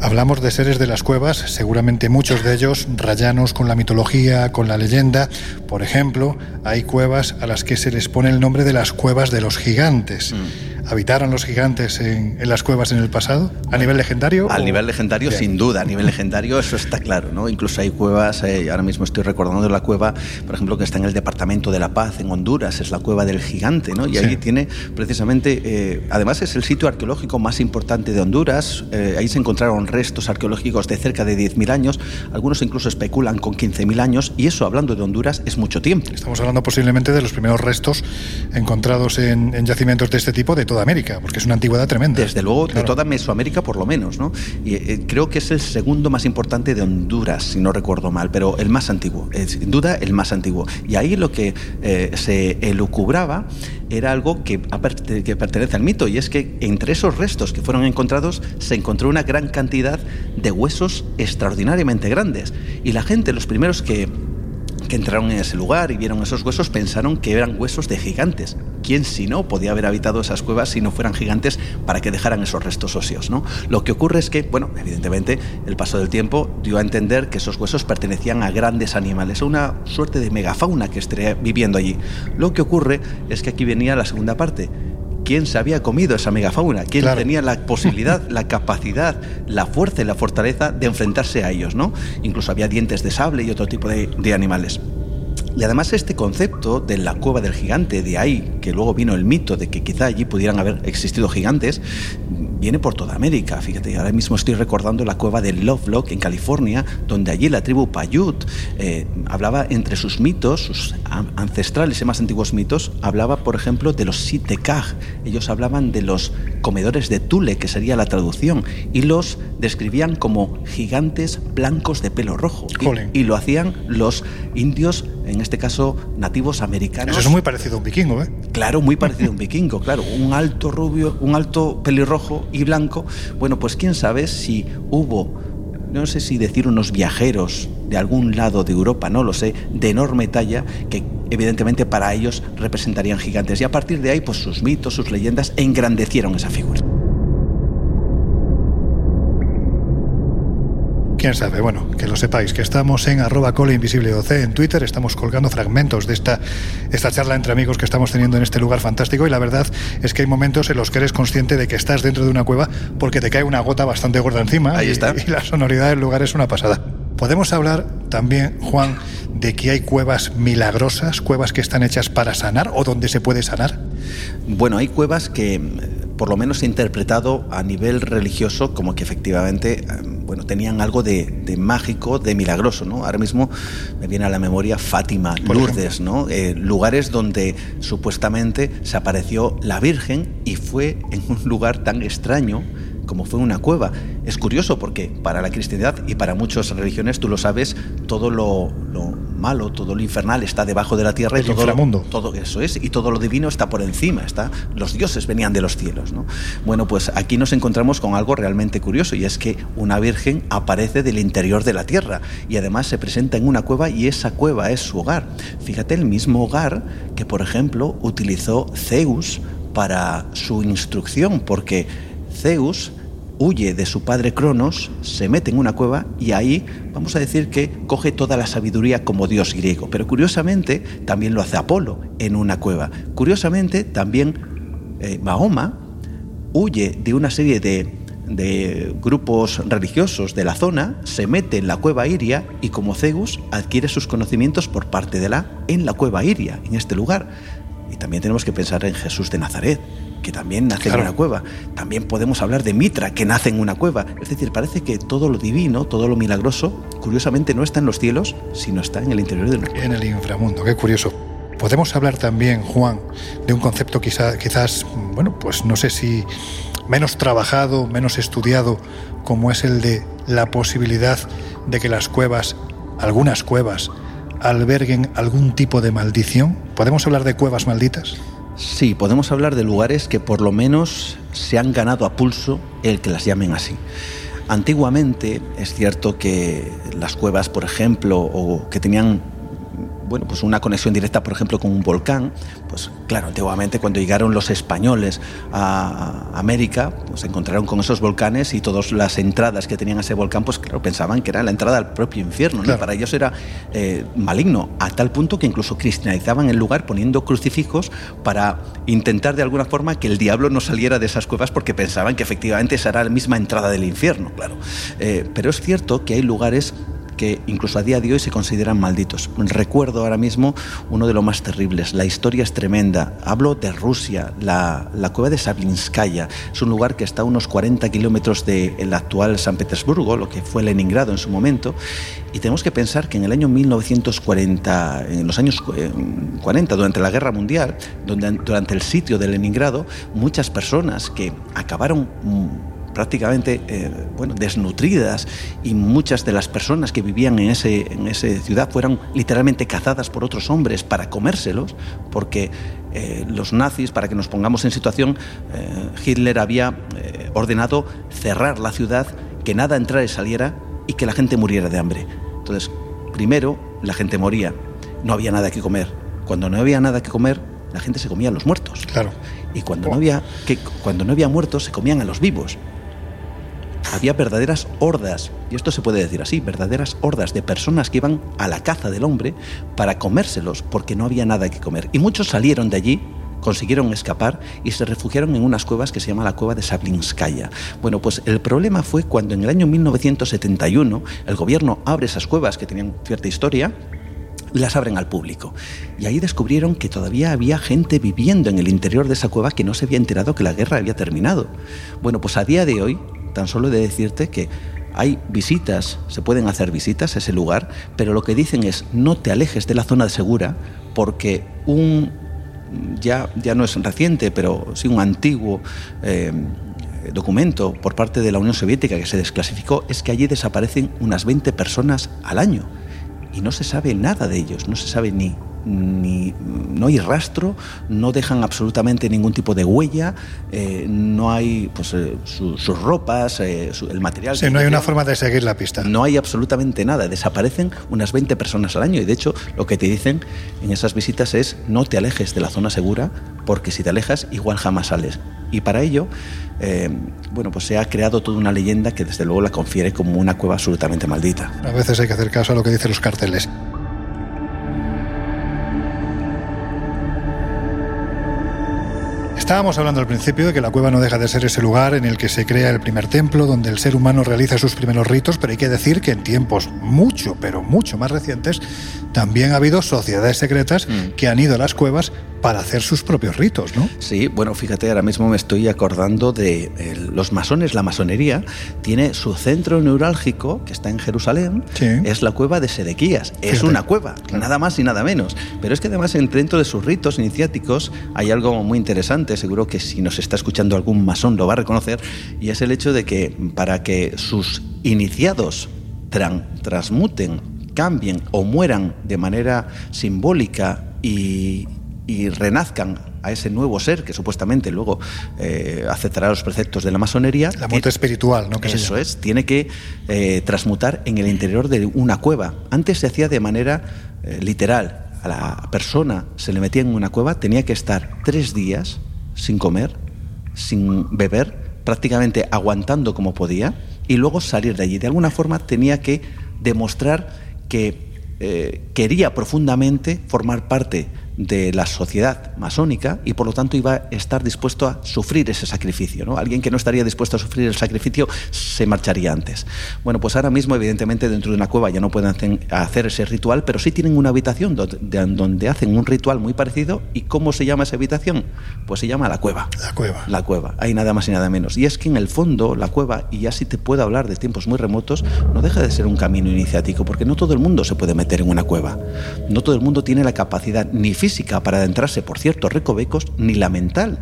[SPEAKER 1] Hablamos de seres de las cuevas, seguramente muchos de ellos rayanos con la mitología, con la leyenda. Por ejemplo, hay cuevas a las que se les pone el nombre de las cuevas de los gigantes. Mm. ¿Habitaron los gigantes en, las cuevas en el pasado? ¿A nivel legendario?
[SPEAKER 8] A nivel legendario, sin duda. A nivel legendario, eso está claro. ¿no? Incluso hay cuevas, eh, ahora mismo estoy recordando la cueva, por ejemplo, que está en el Departamento de la Paz, en Honduras, es la cueva del gigante. ¿no? Y ahí tiene precisamente, eh, además es el sitio arqueológico más importante de Honduras. Eh, ahí se encontraron restos arqueológicos de cerca de 10.000 años. Algunos incluso especulan con 15.000 años. Y eso, hablando de Honduras, es mucho tiempo.
[SPEAKER 1] Estamos hablando posiblemente de los primeros restos encontrados en, en yacimientos de este tipo de toda América, porque es una antigüedad tremenda.
[SPEAKER 8] Desde luego, de toda Mesoamérica por lo menos, ¿no? Y eh, creo que es el segundo más importante de Honduras, si no recuerdo mal, pero el más antiguo, sin duda el más antiguo. Y ahí lo que eh, se elucubraba era algo que, que pertenece al mito, y es que entre esos restos que fueron encontrados se encontró una gran cantidad de huesos extraordinariamente grandes. Y la gente, los primeros que que entraron en ese lugar y vieron esos huesos pensaron que eran huesos de gigantes. ¿Quién si no podía haber habitado esas cuevas si no fueran gigantes para que dejaran esos restos óseos? ¿no? Lo que ocurre es que, bueno, evidentemente el paso del tiempo dio a entender que esos huesos pertenecían a grandes animales, a una suerte de megafauna que estaría viviendo allí. Lo que ocurre es que aquí venía la segunda parte quién se había comido esa megafauna, quién tenía la posibilidad, la capacidad, la fuerza y la fortaleza de enfrentarse a ellos, ¿no? Incluso había dientes de sable y otro tipo de, animales. Y además este concepto de la cueva del gigante, de ahí que luego vino el mito de que quizá allí pudieran haber existido gigantes, viene por toda América. Fíjate, ahora mismo estoy recordando la cueva de Lovelock en California, donde allí la tribu Paiute eh, hablaba entre sus mitos, sus ancestrales y más antiguos mitos, hablaba, por ejemplo, de los Sitekaj. Ellos hablaban de los comedores de Tule, que sería la traducción, y los describían como gigantes blancos de pelo rojo. Y, y, lo hacían los indios, en este caso nativos americanos.
[SPEAKER 1] Eso es muy parecido a un vikingo, ¿eh?
[SPEAKER 8] Claro, muy parecido a un vikingo, claro. Un alto rubio, un alto pelirrojo y blanco, bueno, pues quién sabe si hubo, no sé si decir unos viajeros de algún lado de Europa, no lo sé, de enorme talla, que evidentemente para ellos representarían gigantes. Y a partir de ahí, pues sus mitos, sus leyendas engrandecieron esa figura.
[SPEAKER 1] Quién sabe. Bueno, que lo sepáis, que estamos en arroba cole invisible en Twitter, estamos colgando fragmentos de esta, esta charla entre amigos que estamos teniendo en este lugar fantástico y la verdad es que hay momentos en los que eres consciente de que estás dentro de una cueva porque te cae una gota bastante gorda encima.
[SPEAKER 8] Ahí está.
[SPEAKER 1] Y, la sonoridad del lugar es una pasada. Podemos hablar también, Juan, de que hay cuevas milagrosas, cuevas que están hechas para sanar o donde se puede sanar.
[SPEAKER 8] Bueno, hay cuevas que por lo menos he interpretado a nivel religioso como que efectivamente em, bueno, tenían algo de, mágico, de milagroso. ¿no? Ahora mismo me viene a la memoria Fátima, Lourdes, ¿no? Eh, lugares donde supuestamente se apareció la Virgen y fue en un lugar tan extraño como fue una cueva. Es curioso porque para la cristiandad y para muchas religiones, tú lo sabes, todo lo, malo, todo lo infernal está debajo de la tierra
[SPEAKER 1] y
[SPEAKER 8] todo,
[SPEAKER 1] lo,
[SPEAKER 8] todo eso es, y todo lo divino está por encima, está, los dioses venían de los cielos. ¿no? Bueno, pues aquí nos encontramos con algo realmente curioso y es que una virgen aparece del interior de la tierra y además se presenta en una cueva y esa cueva es su hogar. Fíjate el mismo hogar que, por ejemplo, utilizó Zeus para su instrucción, porque Zeus huye de su padre Cronos, se mete en una cueva y ahí vamos a decir que coge toda la sabiduría como dios griego. Pero curiosamente también lo hace Apolo en una cueva. Curiosamente también eh, Mahoma huye de una serie de, de grupos religiosos de la zona, se mete en la cueva iria y como Zeus adquiere sus conocimientos por parte de la en la cueva iria, en este lugar. Y también tenemos que pensar en Jesús de Nazaret, que también nace en una cueva. También podemos hablar de Mitra, que nace en una cueva. Es decir, parece que todo lo divino, todo lo milagroso, curiosamente no está en los cielos, sino está en el interior de cueva.
[SPEAKER 1] En el inframundo, qué curioso. Podemos hablar también, Juan, de un concepto quizá, quizás, bueno, pues no sé si menos trabajado, menos estudiado, como es el de la posibilidad de que las cuevas, algunas cuevas, alberguen algún tipo de maldición. ¿Podemos hablar de cuevas malditas?
[SPEAKER 8] Sí, podemos hablar de lugares que por lo menos se han ganado a pulso el que las llamen así. Antiguamente es cierto que las cuevas, por ejemplo, o que tenían bueno, pues una conexión directa, por ejemplo, con un volcán, pues claro, antiguamente cuando llegaron los españoles a América, pues se encontraron con esos volcanes y todas las entradas que tenían ese volcán, pues claro, pensaban que era la entrada al propio infierno, ¿no? Para ellos era eh, maligno, a tal punto que incluso cristianizaban el lugar poniendo crucifijos para intentar de alguna forma que el diablo no saliera de esas cuevas porque pensaban que efectivamente esa era la misma entrada del infierno, claro. Eh, pero es cierto que hay lugares que incluso a día de hoy se consideran malditos. Recuerdo ahora mismo uno de los más terribles. La historia es tremenda. Hablo de Rusia, la, cueva de Sablinskaya. Es un lugar que está a unos 40 kilómetros del actual San Petersburgo, lo que fue Leningrado en su momento. Y tenemos que pensar que en el año 1940, en los años 40, eh, durante la Guerra Mundial, donde, durante el sitio de Leningrado, muchas personas que acabaron prácticamente eh, bueno, desnutridas y muchas de las personas que vivían en, ese, en esa ciudad fueron literalmente cazadas por otros hombres para comérselos, porque eh, los nazis, para que nos pongamos en situación, eh, Hitler había ordenado cerrar la ciudad, que nada entrara y saliera y que la gente muriera de hambre. Entonces, primero la gente moría, no había nada que comer. Cuando no había nada que comer, la gente se comía a los muertos.
[SPEAKER 1] Claro.
[SPEAKER 8] Y cuando no había, que, cuando no había muertos, se comían a los vivos había verdaderas hordas, y esto se puede decir así, verdaderas hordas de personas que iban a la caza del hombre para comérselos porque no había nada que comer. Y muchos salieron de allí consiguieron escapar y se refugiaron en unas cuevas que se llama la cueva de Sablinskaya. Bueno, pues el problema fue cuando en el año 1971 el gobierno abre esas cuevas que tenían cierta historia las abren al público. Y ahí descubrieron que todavía había gente viviendo en el interior de esa cueva que no se había enterado que la guerra había terminado. Bueno, pues a día de hoy, tan solo he de decirte que hay visitas, se pueden hacer visitas a ese lugar, pero lo que dicen es no te alejes de la zona segura porque un ya, ya no es reciente, pero sí un antiguo eh, documento por parte de la Unión Soviética que se desclasificó es que allí desaparecen unas 20 personas al año. Y no se sabe nada de ellos, no se sabe ni ni, no hay rastro, no dejan absolutamente ningún tipo de huella, eh, no hay pues, eh, sus ropas, eh, el material.
[SPEAKER 1] Sí, no hay una forma de seguir la pista.
[SPEAKER 8] No hay absolutamente nada, desaparecen unas 20 personas al año y de hecho lo que te dicen en esas visitas es no te alejes de la zona segura porque si te alejas igual jamás sales. Y para ello, bueno, pues se ha creado toda una leyenda que desde luego la confiere como una cueva absolutamente maldita.
[SPEAKER 1] A veces hay que hacer caso a lo que dicen los carteles. Estábamos hablando al principio de que la cueva no deja de ser ese lugar en el que se crea el primer templo, donde el ser humano realiza sus primeros ritos, pero hay que decir que en tiempos mucho, pero mucho más recientes, también ha habido sociedades secretas mm. que han ido a las cuevas para hacer sus propios ritos, ¿no?
[SPEAKER 8] Sí, bueno, fíjate, ahora mismo me estoy acordando de los masones, la masonería tiene su centro neurálgico, que está en Jerusalén, es la cueva de Sedequías. Es una cueva, nada más y nada menos. Pero es que además dentro de sus ritos iniciáticos hay algo muy interesante, seguro que si nos está escuchando algún masón lo va a reconocer, y es el hecho de que para que sus iniciados transmuten, cambien o mueran de manera simbólica y, y renazcan a ese nuevo ser que supuestamente luego eh, aceptará los preceptos de la masonería.
[SPEAKER 1] La muerte espiritual, ¿no?
[SPEAKER 8] eso es, tiene que eh, transmutar en el interior de una cueva. Antes se hacía de manera eh, literal. A la persona se le metía en una cueva, tenía que estar tres días sin comer, sin beber, prácticamente aguantando como podía, y luego salir de allí. De alguna forma tenía que demostrar que quería profundamente formar parte de la sociedad masónica y por lo tanto iba a estar dispuesto a sufrir ese sacrificio. ¿no? Alguien que no estaría dispuesto a sufrir el sacrificio se marcharía antes. Bueno, pues ahora mismo evidentemente dentro de una cueva ya no pueden hacer ese ritual, pero sí tienen una habitación donde, hacen un ritual muy parecido. ¿Y cómo se llama esa habitación? Pues se llama la cueva.
[SPEAKER 1] La cueva.
[SPEAKER 8] La cueva. Hay nada más y nada menos. Y es que en el fondo la cueva, y ya si te puedo hablar de tiempos muy remotos, no deja de ser un camino iniciático, porque no todo el mundo se puede meter en una cueva. No todo el mundo tiene la capacidad ni física para adentrarse por ciertos recovecos, ni la mental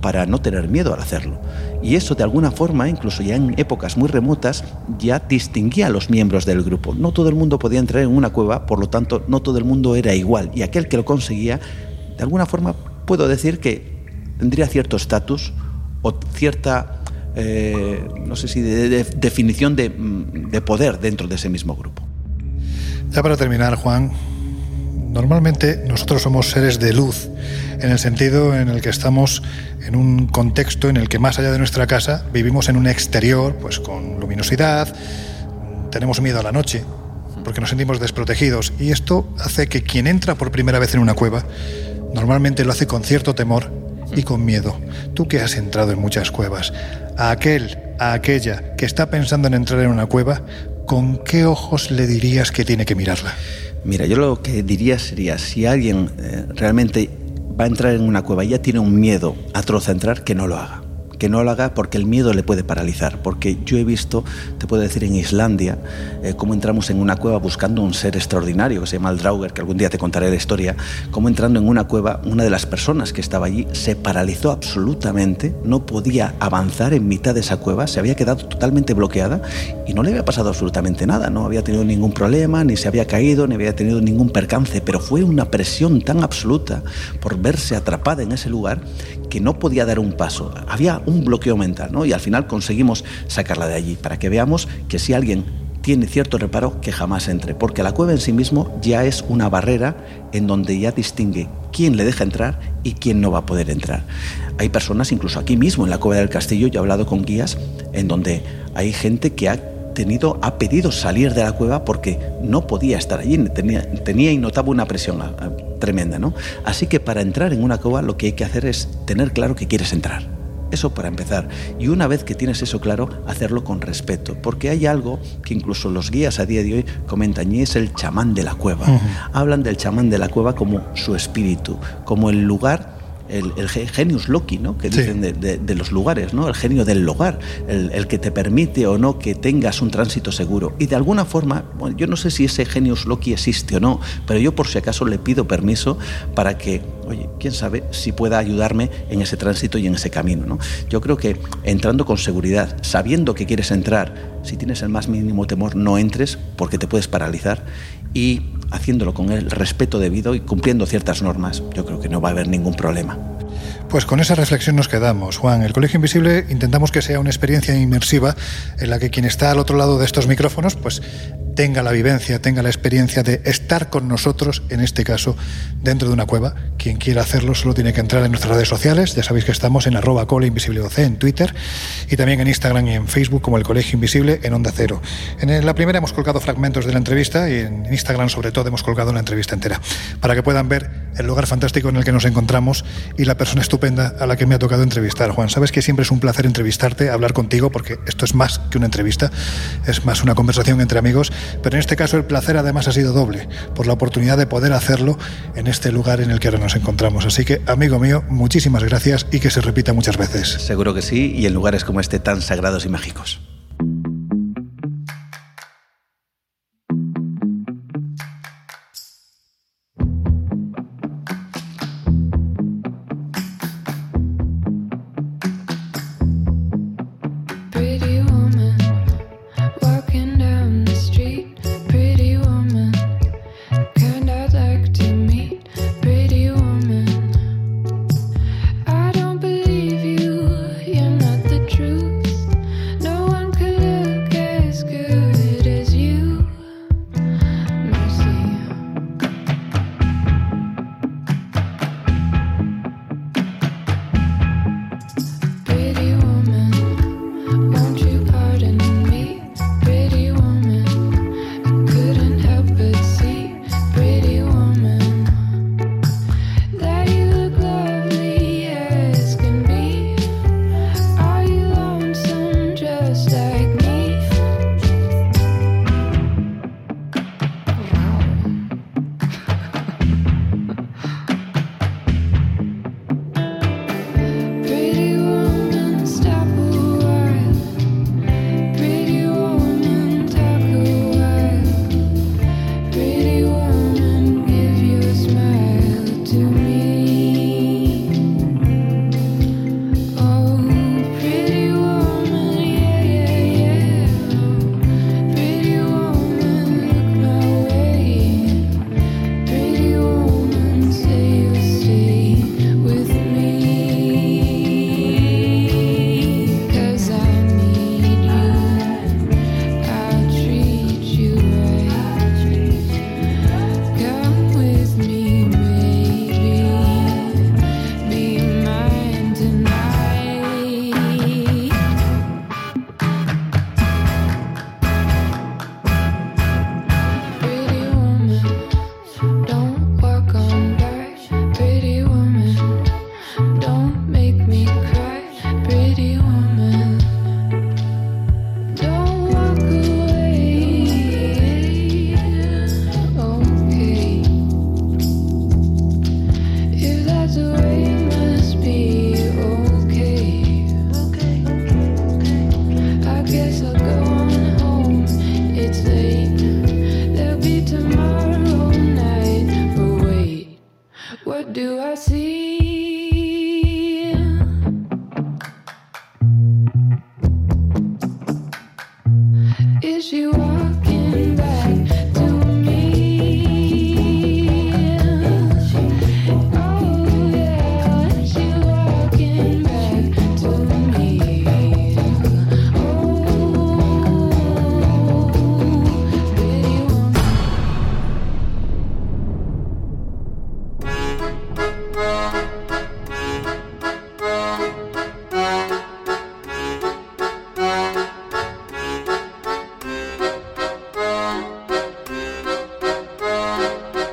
[SPEAKER 8] para no tener miedo al hacerlo. Y eso de alguna forma, incluso ya en épocas muy remotas, ya distinguía a los miembros del grupo. No todo el mundo podía entrar en una cueva, por lo tanto, no todo el mundo era igual. Y aquel que lo conseguía, de alguna forma, puedo decir que tendría cierto estatus o cierta, eh, no sé si, de, definición de, de poder dentro de ese mismo grupo.
[SPEAKER 1] Ya para terminar, Juan, Normalmente nosotros somos seres de luz, en el sentido en el que estamos en un contexto en el que más allá de nuestra casa vivimos en un exterior, pues con luminosidad, tenemos miedo a la noche, porque nos sentimos desprotegidos, y esto hace que quien entra por primera vez en una cueva, normalmente lo hace con cierto temor y con miedo. Tú que has entrado en muchas cuevas, a aquel, a aquella que está pensando en entrar en una cueva, ¿con qué ojos le dirías que tiene que mirarla?
[SPEAKER 8] Mira, yo lo que diría sería, si alguien eh, realmente va a entrar en una cueva y ya tiene un miedo atroz a entrar, que no lo haga que no lo haga porque el miedo le puede paralizar. Porque yo he visto, te puedo decir, en Islandia, eh, cómo entramos en una cueva buscando un ser extraordinario que se llama el que algún día te contaré la historia, cómo entrando en una cueva, una de las personas que estaba allí se paralizó absolutamente, no podía avanzar en mitad de esa cueva, se había quedado totalmente bloqueada y no le había pasado absolutamente nada, no había tenido ningún problema, ni se había caído, ni había tenido ningún percance, pero fue una presión tan absoluta por verse atrapada en ese lugar que no podía dar un paso. Había un bloqueo mental, ¿no? Y al final conseguimos sacarla de allí para que veamos que si alguien tiene cierto reparo, que jamás entre, porque la cueva en sí mismo ya es una barrera en donde ya distingue quién le deja entrar y quién no va a poder entrar. Hay personas, incluso aquí mismo en la cueva del castillo, yo he hablado con guías, en donde hay gente que ha tenido, ha pedido salir de la cueva porque no podía estar allí, tenía, tenía y notaba una presión ah, tremenda, ¿no? Así que para entrar en una cueva lo que hay que hacer es tener claro que quieres entrar
[SPEAKER 9] Eso para empezar. Y una vez que tienes eso claro, hacerlo con respeto. Porque hay algo que incluso los guías a día de hoy comentan y es el chamán de la cueva. Hablan del chamán de la cueva como su espíritu, como el lugar el, genius loci, ¿no? que dicen de, los lugares, ¿no? el genio del lugar, el, que te permite o no que tengas un tránsito seguro. Y de alguna forma, bueno, yo no sé si ese genius loci existe o no, pero yo por si acaso le pido permiso para que, oye, quién sabe si pueda ayudarme en ese tránsito y en ese camino. ¿no? Yo creo que entrando con seguridad, sabiendo que quieres entrar, si tienes el más mínimo temor, no entres porque te puedes paralizar y haciéndolo con el respeto debido y cumpliendo ciertas normas, yo creo que no va a haber ningún problema.
[SPEAKER 1] Pues con esa reflexión nos quedamos. Juan, el Colegio Invisible intentamos que sea una experiencia inmersiva en la que quien está al otro lado de estos micrófonos pues tenga la vivencia, tenga la experiencia de estar con nosotros, en este caso, dentro de una cueva. Quien quiera hacerlo solo tiene que entrar en nuestras redes sociales. Ya sabéis que estamos en arroba en Twitter y también en Instagram y en Facebook como el Colegio Invisible en Onda Cero. En la primera hemos colgado fragmentos de la entrevista y en Instagram sobre todo hemos colgado la entrevista entera para que puedan ver el lugar fantástico en el que nos encontramos y la persona estupenda a la que me ha tocado entrevistar. Juan, sabes que siempre es un placer entrevistarte, hablar contigo, porque esto es más que una entrevista, es más una conversación entre amigos pero en este caso el placer además ha sido doble, por la oportunidad de poder hacerlo en este lugar en el que ahora nos encontramos. Así que, amigo mío, muchísimas gracias y que se repita muchas veces.
[SPEAKER 9] Seguro que sí, y en lugares como este tan sagrados y mágicos.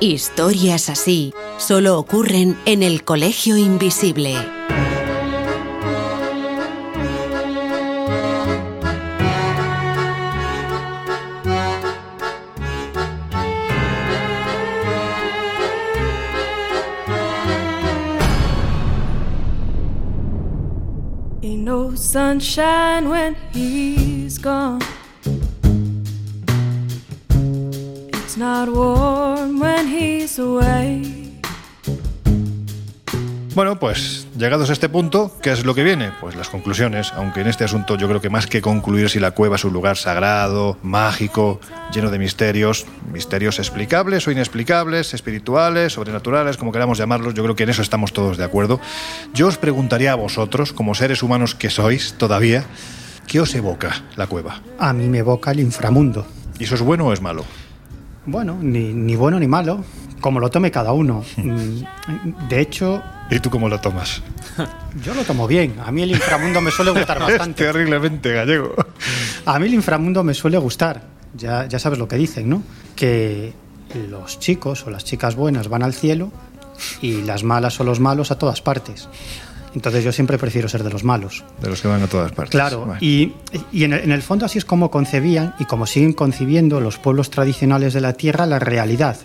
[SPEAKER 7] Historias así solo ocurren en el colegio invisible.
[SPEAKER 10] Ain't no sunshine when he's gone. It's not warm when
[SPEAKER 1] bueno, pues llegados a este punto, ¿qué es lo que viene? Pues las conclusiones, aunque en este asunto yo creo que más que concluir si la cueva es un lugar sagrado, mágico, lleno de misterios, misterios explicables o inexplicables, espirituales, sobrenaturales, como queramos llamarlos, yo creo que en eso estamos todos de acuerdo. Yo os preguntaría a vosotros, como seres humanos que sois todavía, ¿qué os evoca la cueva?
[SPEAKER 3] A mí me evoca el inframundo.
[SPEAKER 1] ¿Y eso es bueno o es malo?
[SPEAKER 3] Bueno, ni, ni bueno ni malo, como lo tome cada uno. Mm, de hecho...
[SPEAKER 1] ¿Y tú cómo lo tomas?
[SPEAKER 3] Yo lo tomo bien. A mí el inframundo me suele gustar bastante.
[SPEAKER 1] es terriblemente gallego.
[SPEAKER 3] A mí el inframundo me suele gustar. Ya, ya sabes lo que dicen, ¿no? Que los chicos o las chicas buenas van al cielo y las malas o los malos a todas partes. Entonces yo siempre prefiero ser de los malos.
[SPEAKER 1] De los que van a todas partes.
[SPEAKER 3] Claro,
[SPEAKER 1] Bueno.
[SPEAKER 3] y, y en, el, en el fondo así es como concebían y como siguen concibiendo los pueblos tradicionales de la Tierra la realidad.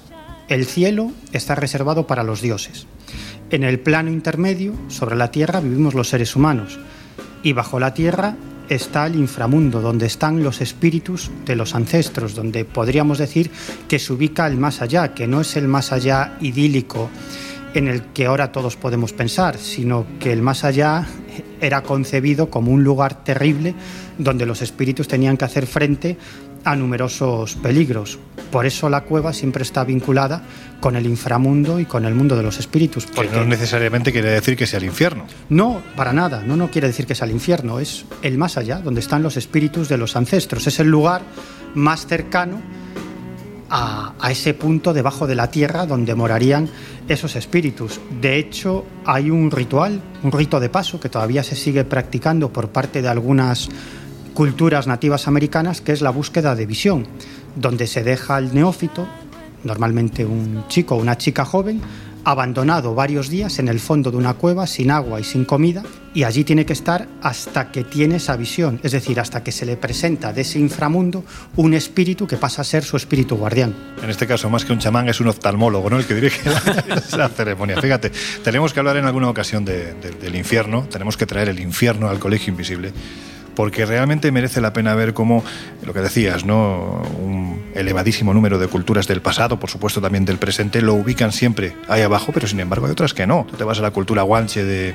[SPEAKER 3] El cielo está reservado para los dioses. En el plano intermedio, sobre la Tierra, vivimos los seres humanos. Y bajo la Tierra está el inframundo, donde están los espíritus de los ancestros, donde podríamos decir que se ubica el más allá, que no es el más allá idílico en el que ahora todos podemos pensar, sino que el más allá era concebido como un lugar terrible donde los espíritus tenían que hacer frente a numerosos peligros. Por eso la cueva siempre está vinculada con el inframundo y con el mundo de los espíritus.
[SPEAKER 1] Que
[SPEAKER 3] porque-
[SPEAKER 1] no necesariamente quiere decir que sea el infierno.
[SPEAKER 3] no, para nada, no, no quiere decir que sea el infierno, es el más allá, donde están los espíritus de los ancestros, es el lugar más cercano a, ese punto debajo de la tierra donde morarían esos espíritus. De hecho, hay un ritual, un rito de paso que todavía se sigue practicando por parte de algunas culturas nativas americanas, que es la búsqueda de visión, donde se deja al neófito, normalmente un chico o una chica joven, abandonado varios días en el fondo de una cueva sin agua y sin comida y allí tiene que estar hasta que tiene esa visión, es decir, hasta que se le presenta de ese inframundo un espíritu que pasa a ser su espíritu guardián.
[SPEAKER 1] En este caso, más que un chamán, es un oftalmólogo, ¿no? El que dirige la, la ceremonia. Fíjate, tenemos que hablar en alguna ocasión de- de- del infierno, tenemos que traer el infierno al colegio invisible, porque realmente merece la pena ver cómo, lo que decías, ¿no? Un elevadísimo número de culturas del pasado, por supuesto también del presente, lo ubican siempre ahí abajo, pero sin embargo hay otras que no. Tú te vas a la cultura guanche de,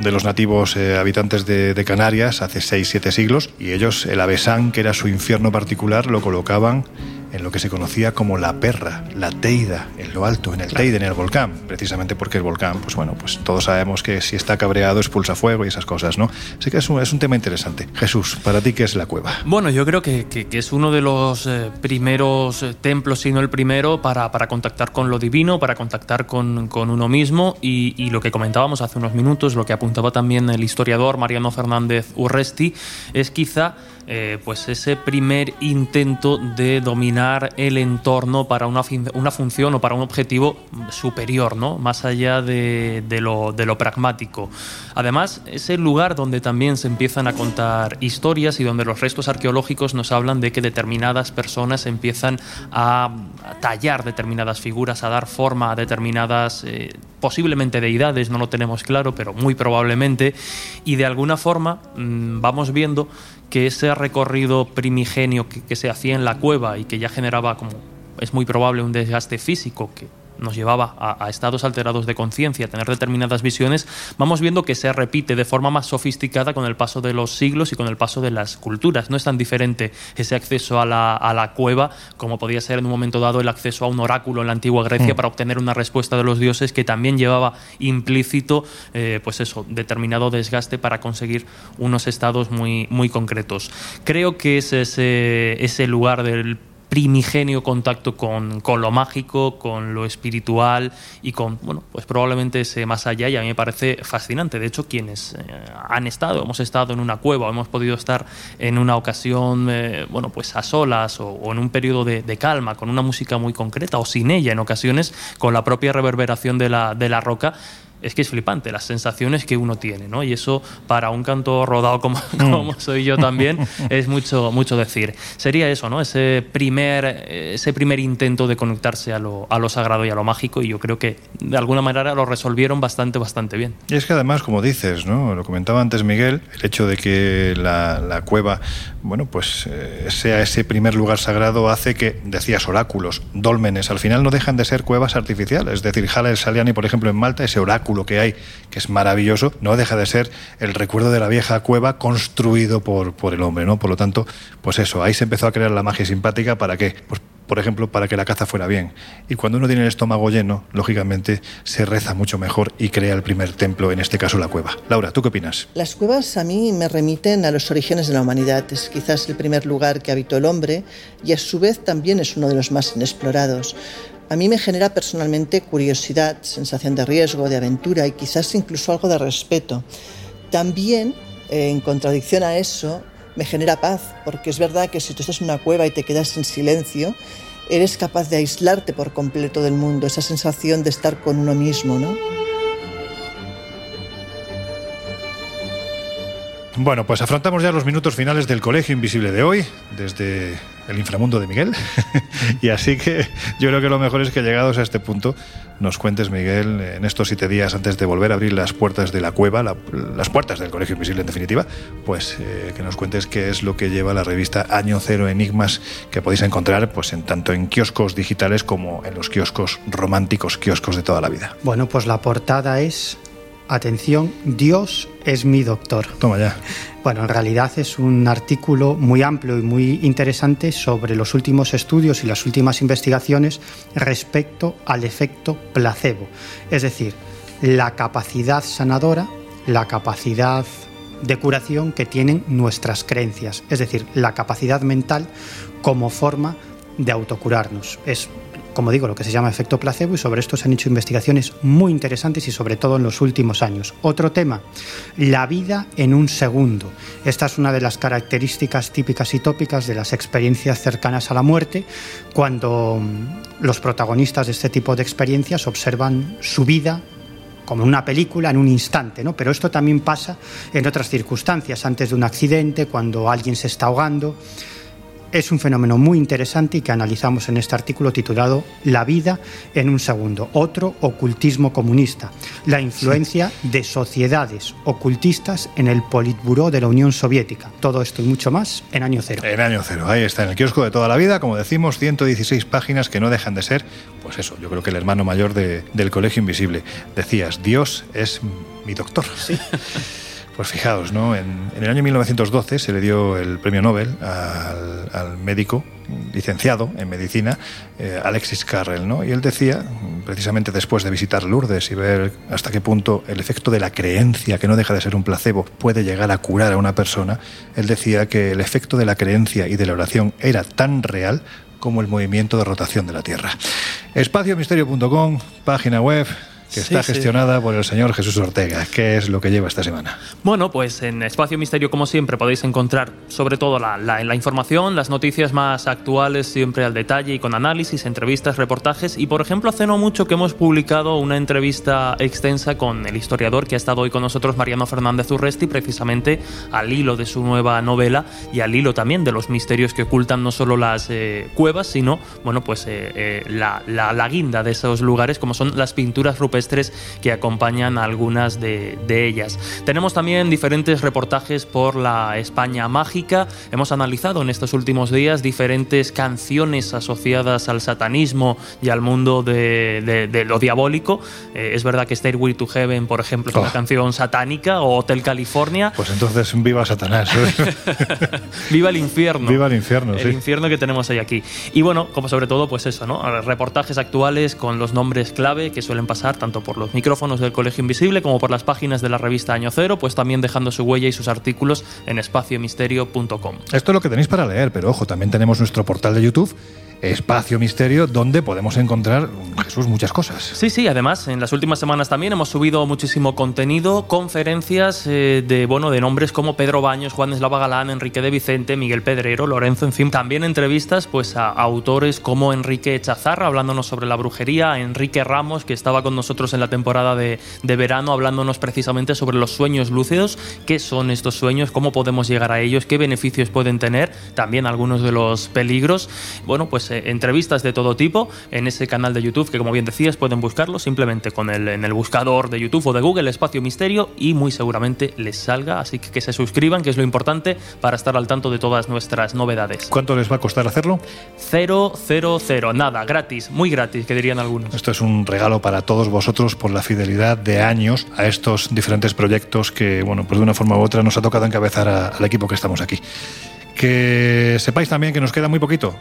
[SPEAKER 1] de los nativos eh, habitantes de, de Canarias hace 6, 7 siglos, y ellos el Avesán, que era su infierno particular, lo colocaban en lo que se conocía como la perra, la teida, en lo alto, en el teide, en el volcán, precisamente porque el volcán, pues bueno, pues todos sabemos que si está cabreado expulsa fuego y esas cosas, ¿no? Así que es un, es un tema interesante. Jesús, ¿para ti qué es la cueva?
[SPEAKER 4] Bueno, yo creo que, que- que es uno de los eh, primeros eh, templos, si no el primero, para, para contactar con lo divino, para contactar con, con uno mismo y, y lo que comentábamos hace unos minutos, lo que apuntaba también el historiador Mariano Fernández Urresti, es quizá eh, pues ese primer intento de dominar el entorno para una, una función o para un objetivo superior, ¿no? más allá de, de lo, de lo pragmático. Además, es el lugar donde también se empiezan a contar historias y donde los restos arqueológicos nos hablan de que determinadas personas empiezan a, a tallar determinadas figuras, a dar forma a determinadas, eh, posiblemente deidades, no lo tenemos claro, pero muy probablemente, y de alguna forma mm, vamos viendo que ese recorrido primigenio que, que se hacía en la cueva y que ya generaba, como es muy probable, un desgaste físico que nos llevaba a, a estados alterados de conciencia, a tener determinadas visiones, vamos viendo que se repite de forma más sofisticada con el paso de los siglos y con el paso de las culturas. No es tan diferente ese acceso a la, a la cueva como podía ser en un momento dado el acceso a un oráculo en la antigua Grecia
[SPEAKER 1] Mm.
[SPEAKER 4] para obtener una respuesta de los dioses que también llevaba implícito, eh, pues eso, determinado desgaste para conseguir unos estados muy, muy concretos. Creo que es ese, ese lugar del primigenio contacto con, con lo mágico, con lo espiritual y con, bueno, pues probablemente ese más allá y a mí me parece fascinante. De hecho, quienes eh, han estado, hemos estado en una cueva, o hemos podido estar en una ocasión, eh, bueno, pues a solas o, en un periodo de, de calma, con una música muy concreta o sin ella en ocasiones, con la propia reverberación de la, de la roca, es que es flipante las sensaciones que uno tiene, ¿no? Y eso para un canto rodado como, como soy yo también es mucho, mucho decir. Sería eso, ¿no? Ese primer, ese primer intento de conectarse a lo, a lo sagrado y a lo mágico y yo creo que de alguna manera lo resolvieron bastante, bastante bien.
[SPEAKER 1] Y es que además, como dices, ¿no? Lo comentaba antes Miguel, el hecho de que la, la cueva, bueno, pues eh, sea ese primer lugar sagrado hace que, decías, oráculos, dólmenes, al final no dejan de ser cuevas artificiales. Es decir, Jala el Saliani, por ejemplo, en Malta, ese oráculo que hay, que es maravilloso, no deja de ser el recuerdo de la vieja cueva construido por, por el hombre, ¿no? Por lo tanto, pues eso, ahí se empezó a crear la magia simpática para qué? Pues por ejemplo, para que la caza fuera bien. Y cuando uno tiene el estómago lleno, lógicamente se reza mucho mejor y crea el primer templo, en este caso la cueva. Laura, ¿tú qué opinas?
[SPEAKER 2] Las cuevas a mí me remiten a los orígenes de la humanidad. Es quizás el primer lugar que habitó el hombre y a su vez también es uno de los más inexplorados. A mí me genera personalmente curiosidad, sensación de riesgo, de aventura y quizás incluso algo de respeto. También, eh, en contradicción a eso, me genera paz, porque es verdad que si tú estás en una cueva y te quedas en silencio, eres capaz de aislarte por completo del mundo, esa sensación de estar con uno mismo, ¿no?
[SPEAKER 1] Bueno, pues afrontamos ya los minutos finales del Colegio Invisible de hoy, desde el inframundo de Miguel. y así que yo creo que lo mejor es que llegados a este punto nos cuentes, Miguel, en estos siete días antes de volver a abrir las puertas de la cueva, la, las puertas del Colegio Invisible en definitiva, pues eh, que nos cuentes qué es lo que lleva la revista Año Cero Enigmas que podéis encontrar pues en tanto en kioscos digitales como en los kioscos románticos, kioscos de toda la vida.
[SPEAKER 3] Bueno, pues la portada es Atención, Dios es mi doctor.
[SPEAKER 1] Toma ya.
[SPEAKER 3] Bueno, en realidad es un artículo muy amplio y muy interesante sobre los últimos estudios y las últimas investigaciones respecto al efecto placebo. Es decir, la capacidad sanadora, la capacidad de curación que tienen nuestras creencias. Es decir, la capacidad mental como forma de autocurarnos. Es como digo, lo que se llama efecto placebo y sobre esto se han hecho investigaciones muy interesantes y sobre todo en los últimos años. Otro tema, la vida en un segundo. Esta es una de las características típicas y tópicas de las experiencias cercanas a la muerte, cuando mm, los protagonistas de este tipo de experiencias observan su vida como una película en un instante, ¿no? Pero esto también pasa en otras circunstancias, antes de un accidente, cuando alguien se está ahogando. Es un fenómeno muy interesante y que analizamos en este artículo titulado La vida en un segundo. Otro ocultismo comunista. La influencia sí. de sociedades ocultistas en el Politburó de la Unión Soviética. Todo esto y mucho más en año cero.
[SPEAKER 1] En año cero. Ahí está, en el kiosco de toda la vida. Como decimos, 116 páginas que no dejan de ser, pues eso, yo creo que el hermano mayor de, del Colegio Invisible. Decías, Dios es mi doctor.
[SPEAKER 3] Sí.
[SPEAKER 1] Pues fijaos, ¿no? En, el año 1912 se le dio el premio Nobel al, al médico licenciado en medicina, eh, Alexis Carrel, ¿no? Y él decía, precisamente después de visitar Lourdes y ver hasta qué punto el efecto de la creencia, que no deja de ser un placebo, puede llegar a curar a una persona, él decía que el efecto de la creencia y de la oración era tan real como el movimiento de rotación de la Tierra. Espaciomisterio.com, página web, que está sí, gestionada sí. por el señor Jesús Ortega. ¿Qué es lo que lleva esta semana?
[SPEAKER 4] Bueno, pues en Espacio Misterio, como siempre, podéis encontrar sobre todo la, la, la, información, las noticias más actuales, siempre al detalle y con análisis, entrevistas, reportajes. Y por ejemplo, hace no mucho que hemos publicado una entrevista extensa con el historiador que ha estado hoy con nosotros, Mariano Fernández Urresti, precisamente al hilo de su nueva novela y al hilo también de los misterios que ocultan no solo las eh, cuevas, sino, bueno, pues eh, eh, la, la guinda de esos lugares, como son las pinturas rupestres que acompañan a algunas de, de, ellas. Tenemos también diferentes reportajes por la España mágica. Hemos analizado en estos últimos días diferentes canciones asociadas al satanismo y al mundo de, de, de lo diabólico. Eh, es verdad que Stairway to Heaven, por ejemplo, es oh. una canción satánica o Hotel California.
[SPEAKER 1] Pues entonces viva Satanás.
[SPEAKER 4] viva el infierno.
[SPEAKER 1] Viva el infierno,
[SPEAKER 4] el
[SPEAKER 1] sí.
[SPEAKER 4] infierno que tenemos hoy aquí. Y bueno, como sobre todo, pues eso, ¿no? Reportajes actuales con los nombres clave que suelen pasar tanto por los micrófonos del Colegio Invisible como por las páginas de la revista Año Cero, pues también dejando su huella y sus artículos en espaciomisterio.com.
[SPEAKER 1] Esto es lo que tenéis para leer, pero ojo, también tenemos nuestro portal de YouTube Espacio Misterio, donde podemos encontrar, Jesús, muchas cosas.
[SPEAKER 4] Sí, sí, además, en las últimas semanas también hemos subido muchísimo contenido, conferencias eh, de, bueno, de nombres como Pedro Baños, Juan Eslava Galán, Enrique de Vicente, Miguel Pedrero, Lorenzo, en fin, también entrevistas pues, a autores como Enrique Chazarra, hablándonos sobre la brujería, Enrique Ramos, que estaba con nosotros en la temporada de, de verano, hablándonos precisamente sobre los sueños lúcidos, qué son estos sueños, cómo podemos llegar a ellos, qué beneficios pueden tener, también algunos de los peligros. Bueno, pues eh, entrevistas de todo tipo en ese canal de YouTube que como bien decías pueden buscarlo simplemente con el, en el buscador de YouTube o de Google Espacio Misterio y muy seguramente les salga, así que que se suscriban, que es lo importante para estar al tanto de todas nuestras novedades.
[SPEAKER 1] ¿Cuánto les va a costar hacerlo?
[SPEAKER 4] Cero, cero, cero, nada, gratis, muy gratis, que dirían algunos.
[SPEAKER 1] Esto es un regalo para todos vosotros por la fidelidad de años a estos diferentes proyectos que, bueno, pues de una forma u otra nos ha tocado encabezar a- al equipo que estamos aquí. Que sepáis también que nos queda muy poquito.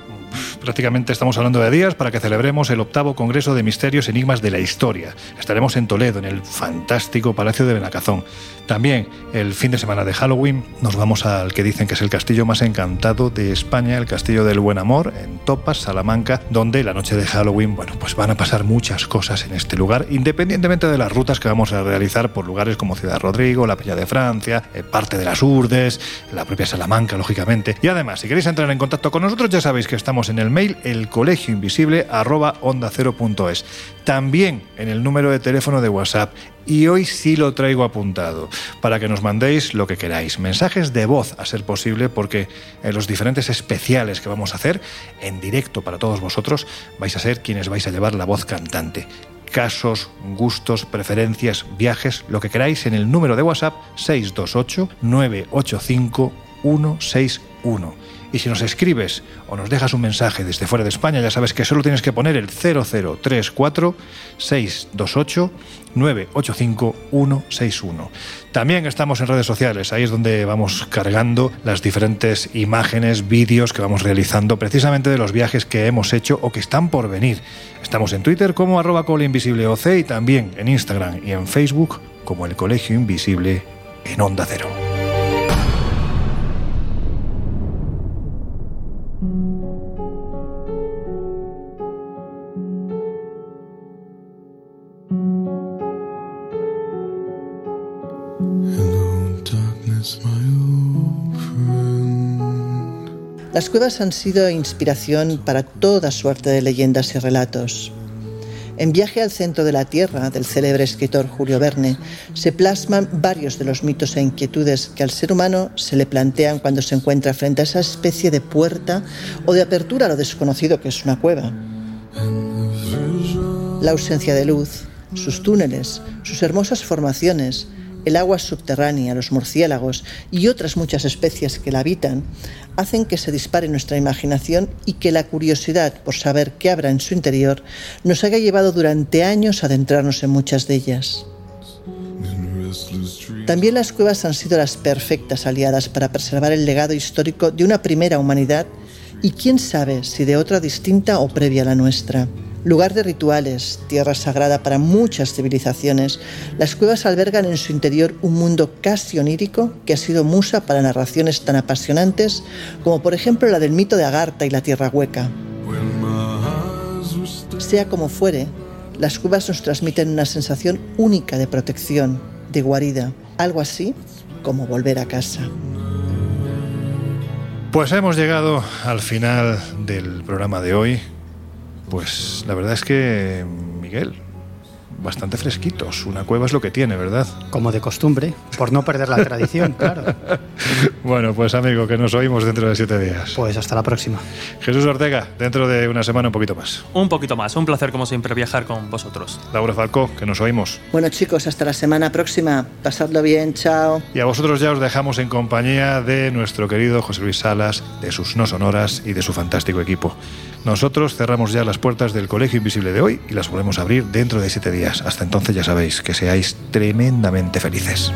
[SPEAKER 1] Prácticamente estamos hablando de días para que celebremos el octavo Congreso de Misterios y Enigmas de la Historia. Estaremos en Toledo, en el fantástico Palacio de Benacazón. También el fin de semana de Halloween nos vamos al que dicen que es el castillo más encantado de España, el Castillo del Buen Amor, en Topas, Salamanca, donde la noche de Halloween, bueno, pues van a pasar muchas cosas en este lugar, independientemente de las rutas que vamos a realizar por lugares como Ciudad Rodrigo, la Peña de Francia, eh, parte de las Urdes, la propia Salamanca, lógicamente. Y además, si queréis entrar en contacto con nosotros, ya sabéis que estamos en el mail elcolegioinvisible@onda0.es. También en el número de teléfono de WhatsApp y hoy sí lo traigo apuntado para que nos mandéis lo que queráis. Mensajes de voz, a ser posible, porque en los diferentes especiales que vamos a hacer en directo para todos vosotros vais a ser quienes vais a llevar la voz cantante. Casos, gustos, preferencias, viajes, lo que queráis en el número de WhatsApp 628 985 161. Y si nos escribes o nos dejas un mensaje desde fuera de España, ya sabes que solo tienes que poner el 0034 628 985 161. También estamos en redes sociales, ahí es donde vamos cargando las diferentes imágenes, vídeos que vamos realizando precisamente de los viajes que hemos hecho o que están por venir. Estamos en Twitter como arroba coleinvisibleoc y también en Instagram y en Facebook como el Colegio Invisible en Onda Cero.
[SPEAKER 2] Las cuevas han sido inspiración para toda suerte de leyendas y relatos. En Viaje al centro de la Tierra, del célebre escritor Julio Verne, se plasman varios de los mitos e inquietudes que al ser humano se le plantean cuando se encuentra frente a esa especie de puerta o de apertura a lo desconocido que es una cueva. La ausencia de luz, sus túneles, sus hermosas formaciones, el agua subterránea, los murciélagos y otras muchas especies que la habitan hacen que se dispare nuestra imaginación y que la curiosidad por saber qué habrá en su interior nos haya llevado durante años a adentrarnos en muchas de ellas. También las cuevas han sido las perfectas aliadas para preservar el legado histórico de una primera humanidad y quién sabe si de otra distinta o previa a la nuestra. Lugar de rituales, tierra sagrada para muchas civilizaciones, las cuevas albergan en su interior un mundo casi onírico que ha sido musa para narraciones tan apasionantes como por ejemplo la del mito de Agartha y la tierra hueca. Sea como fuere, las cuevas nos transmiten una sensación única de protección, de guarida, algo así como volver a casa.
[SPEAKER 1] Pues hemos llegado al final del programa de hoy. Pues la verdad es que, Miguel, bastante fresquitos. Una cueva es lo que tiene, ¿verdad?
[SPEAKER 3] Como de costumbre, por no perder la tradición, claro.
[SPEAKER 1] Bueno, pues amigo, que nos oímos dentro de siete días.
[SPEAKER 3] Pues hasta la próxima.
[SPEAKER 1] Jesús Ortega, dentro de una semana un poquito más.
[SPEAKER 4] Un poquito más, un placer como siempre viajar con vosotros.
[SPEAKER 1] Laura Falcó, que nos oímos.
[SPEAKER 2] Bueno chicos, hasta la semana próxima. Pasadlo bien, chao.
[SPEAKER 1] Y a vosotros ya os dejamos en compañía de nuestro querido José Luis Salas, de sus no sonoras y de su fantástico equipo. Nosotros cerramos ya las puertas del Colegio Invisible de hoy y las volvemos a abrir dentro de siete días. Hasta entonces ya sabéis que seáis tremendamente felices.